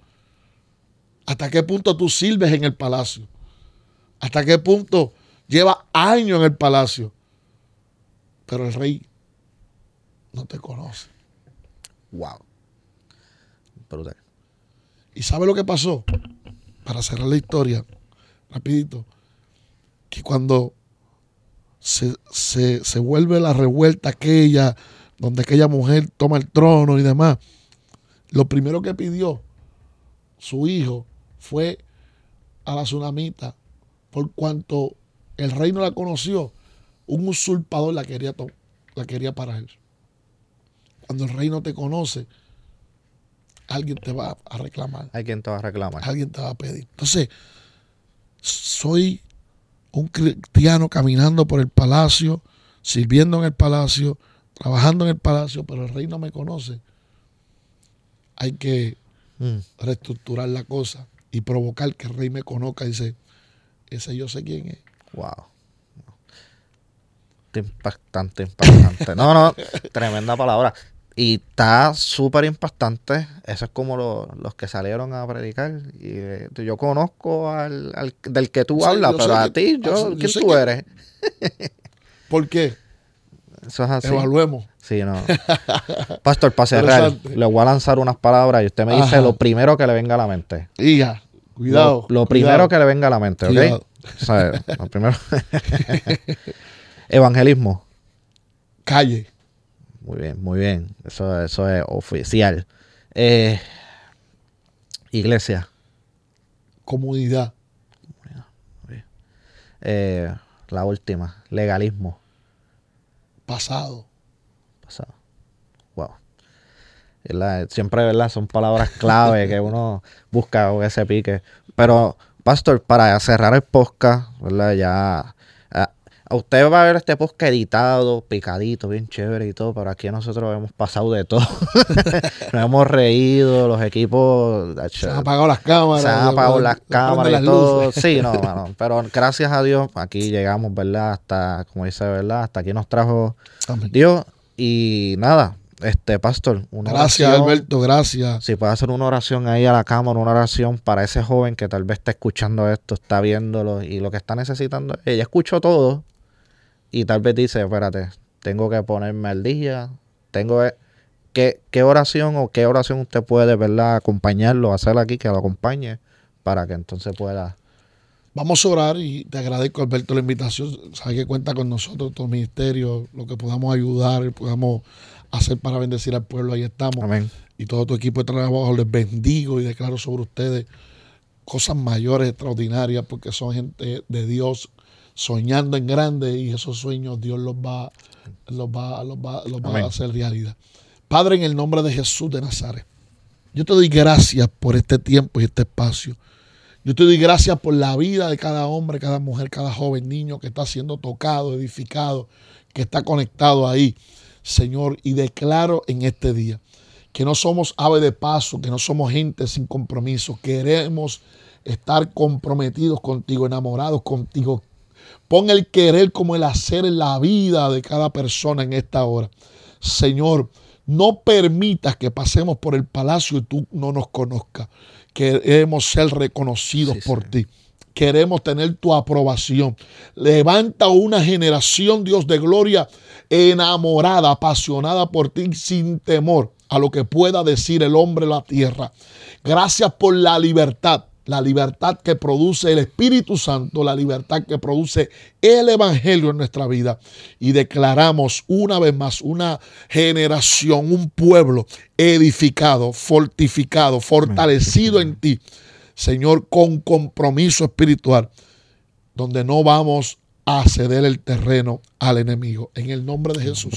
¿Hasta qué punto tú sirves en el palacio? ¿Hasta qué punto lleva años en el palacio? Pero el rey no te conoce. Wow. ¿Y sabe lo que pasó? Para cerrar la historia, rapidito, que cuando se, vuelve la revuelta aquella, donde aquella mujer toma el trono y demás. Lo primero que pidió su hijo fue a la tsunamita, por cuanto el rey no la conoció, un usurpador la quería, la quería para él. Cuando el rey no te conoce, alguien te va a reclamar. Alguien te va a reclamar. Alguien te va a pedir. Entonces, soy un cristiano caminando por el palacio, sirviendo en el palacio, trabajando en el palacio, pero el rey no me conoce. Hay que mm. reestructurar la cosa y provocar que el rey me conozca y dice, ese yo sé quién es. Wow. Impactante, impactante. No, no, tremenda palabra. Y está súper impactante. Eso es como los que salieron a predicar. Y eh, yo conozco al, del que tú hablas, pero a ti, yo, ¿quién tú eres? ¿Por qué? Eso es así. Evaluemos. Sí, no. Pastor, para cerrar, le voy a lanzar unas palabras y usted me dice lo primero que le venga a la mente. Hija, cuidado. Lo, primero que le venga a la mente, ¿ok? O sea, lo primero. Evangelismo. Calle. Muy bien, muy bien. Eso, eso es oficial. Eh, iglesia. Comunidad. Eh, la última, legalismo. Pasado. Pasado. Wow. Siempre, ¿verdad? Son palabras clave que uno busca o ese pique. Pero, Pastor, para cerrar el podcast, ¿verdad? Ya usted va a ver este podcast editado, picadito, bien chévere y todo, pero aquí nosotros hemos pasado de todo. Nos hemos reído, los equipos... Se han apagado las cámaras. Se han apagado las cámaras y todo. Sí, no, pero gracias a Dios aquí llegamos, ¿verdad? Hasta, como dice, ¿verdad? Hasta aquí nos trajo Dios y nada, este pastor, una gracias Alberto, gracias. Si puede hacer una oración ahí a la cámara, una oración para ese joven que tal vez está escuchando esto, está viéndolo y lo que está necesitando, ella escuchó todo, y tal vez dice, espérate, tengo que ponerme al día, tengo que, ¿qué, oración o qué oración usted puede, ¿verdad? Acompañarlo, hacer aquí, que lo acompañe, para que entonces pueda... Vamos a orar y te agradezco, Alberto, la invitación. Sabes que cuenta con nosotros, el ministerio, lo que podamos ayudar, podamos hacer para bendecir al pueblo, ahí estamos. Amén. Y todo tu equipo de trabajo les bendigo y declaro sobre ustedes cosas mayores, extraordinarias, porque son gente de Dios, soñando en grande y esos sueños Dios los va, los va, los va, los va a hacer realidad. Padre, en el nombre de Jesús de Nazaret, yo te doy gracias por este tiempo y este espacio. Yo te doy gracias por la vida de cada hombre, cada mujer, cada joven, niño que está siendo tocado, edificado, que está conectado ahí, Señor, y declaro en este día que no somos ave de paso, que no somos gente sin compromiso, queremos estar comprometidos contigo, enamorados contigo, Pon el querer como el hacer en la vida de cada persona en esta hora. Señor, no permitas que pasemos por el palacio y tú no nos conozcas. Queremos ser reconocidos por ti. Queremos tener tu aprobación. Levanta una generación, Dios de gloria, enamorada, apasionada por ti, sin temor a lo que pueda decir el hombre en la tierra. Gracias por la libertad la libertad que produce el Espíritu Santo, la libertad que produce el Evangelio en nuestra vida. Y declaramos una vez más una generación, un pueblo edificado, fortificado, fortalecido en ti, Señor, con compromiso espiritual, donde no vamos a ceder el terreno al enemigo. En el nombre de Jesús.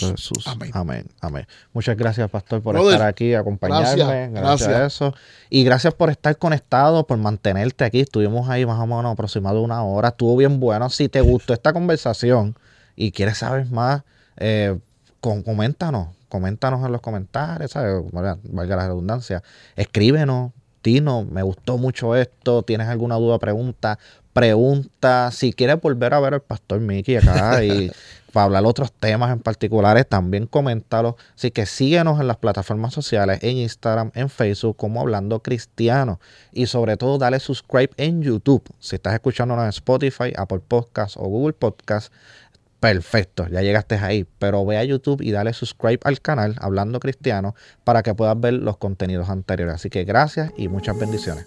Amén. Amén. Amén. Muchas gracias, Pastor, por estar aquí, acompañarme. Gracias, a eso. Y gracias por estar conectado, por mantenerte aquí. Estuvimos ahí más o menos aproximado una hora. Estuvo bien bueno. Si te gustó esta conversación y quieres saber más, eh, coméntanos. Coméntanos en los comentarios, ¿sabes? Valga la redundancia. Escríbenos, Tino, me gustó mucho esto, tienes alguna duda, pregunta, pregunta, si quieres volver a ver al pastor Mickey acá y para hablar otros temas en particulares, también coméntalo. Así que síguenos en las plataformas sociales, en Instagram, en Facebook, como Hablando Cristiano. Y sobre todo, dale subscribe en YouTube. Si estás escuchándonos en Spotify, Apple Podcasts o Google Podcasts, perfecto, ya llegaste ahí. Pero ve a YouTube y dale subscribe al canal Hablando Cristiano para que puedas ver los contenidos anteriores. Así que gracias y muchas bendiciones.